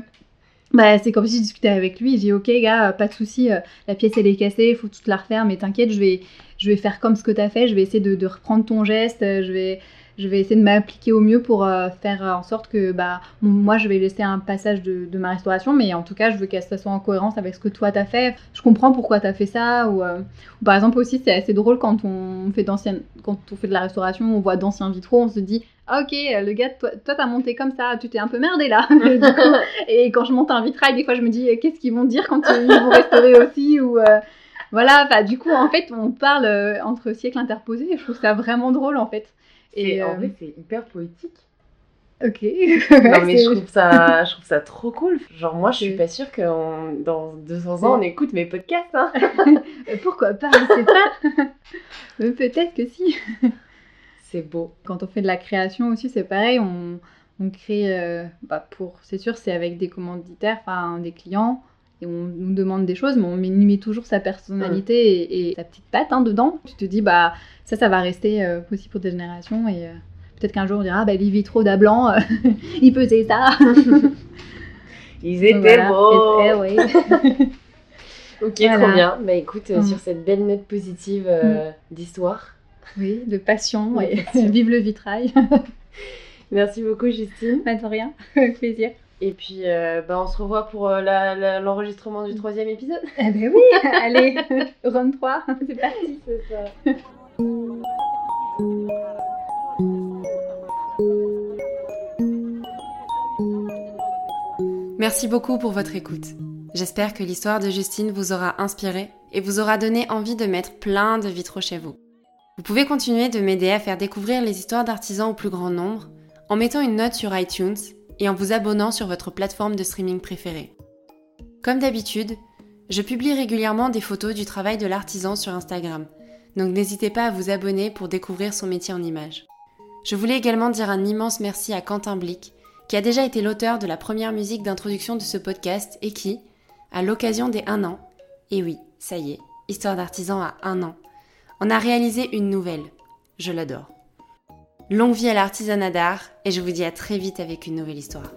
[SPEAKER 1] bah, c'est comme si je discutais avec lui, j'ai dit ok gars, pas de souci, la pièce elle est cassée, il faut tout la refaire, mais t'inquiète, je vais, je vais faire comme ce que t'as fait, je vais essayer de, de reprendre ton geste, je vais, je vais essayer de m'appliquer au mieux pour euh, faire en sorte que bah, moi je vais laisser un passage de, ma restauration, mais en tout cas je veux qu'elle soit en cohérence avec ce que toi t'as fait. Je comprends pourquoi t'as fait ça. Ou, euh, par exemple aussi c'est assez drôle quand on fait quand on fait de la restauration, on voit d'anciens vitraux, on se dit ah, ok, le gars, toi, t'as monté comme ça, tu t'es un peu merdé là. et quand je monte un vitrail, des fois je me dis qu'est-ce qu'ils vont dire quand ils vont restaurer aussi? ou euh, voilà. Bah, du coup en fait on parle entre siècles interposés. Et je trouve ça vraiment drôle en fait.
[SPEAKER 2] Et en vrai, euh, c'est hyper poétique.
[SPEAKER 1] Ok.
[SPEAKER 2] non, mais je trouve, ça, je trouve ça trop cool. Genre, moi, je suis pas sûre que dans 200 ans, on écoute mes podcasts. Hein.
[SPEAKER 1] Euh, pourquoi pas Je sais pas. Peut-être que si.
[SPEAKER 2] C'est beau.
[SPEAKER 1] Quand on fait de la création aussi, c'est pareil. On, on crée, euh, bah pour, c'est sûr, c'est avec des commanditaires, enfin des clients, et on nous demande des choses, mais on met toujours sa personnalité et, sa petite patte hein, dedans. Tu te dis, bah ça, ça va rester euh, aussi pour des générations. Et euh, peut-être qu'un jour, on dira, ah, bah, les vitraux d'Ablanc, euh, ils faisaient ça.
[SPEAKER 2] ils étaient beaux. oui. ok, trop bien. Bah écoute, mm. sur cette belle note positive mm. d'histoire.
[SPEAKER 1] Oui, de passion. Vive le vitrail.
[SPEAKER 2] Merci beaucoup, Justine.
[SPEAKER 1] Pas de rien. Avec plaisir.
[SPEAKER 2] Et puis, bah, on se revoit pour l'enregistrement du troisième épisode.
[SPEAKER 1] Eh ben oui, allez, run 3, c'est parti. C'est ça.
[SPEAKER 2] Merci beaucoup pour votre écoute. J'espère que l'histoire de Justine vous aura inspiré et vous aura donné envie de mettre plein de vitraux chez vous. Vous pouvez continuer de m'aider à faire découvrir les histoires d'artisans au plus grand nombre en mettant une note sur iTunes et en vous abonnant sur votre plateforme de streaming préférée. Comme d'habitude, je publie régulièrement des photos du travail de l'artisan sur Instagram donc n'hésitez pas à vous abonner pour découvrir son métier en images. Je voulais également dire un immense merci à Quentin Blick, qui a déjà été l'auteur de la première musique d'introduction de ce podcast et qui, à l'occasion des 1 an, et oui, ça y est, Histoire d'artisan à 1 an, en a réalisé une nouvelle. Je l'adore. Longue vie à l'artisanat d'art et je vous dis à très vite avec une nouvelle histoire.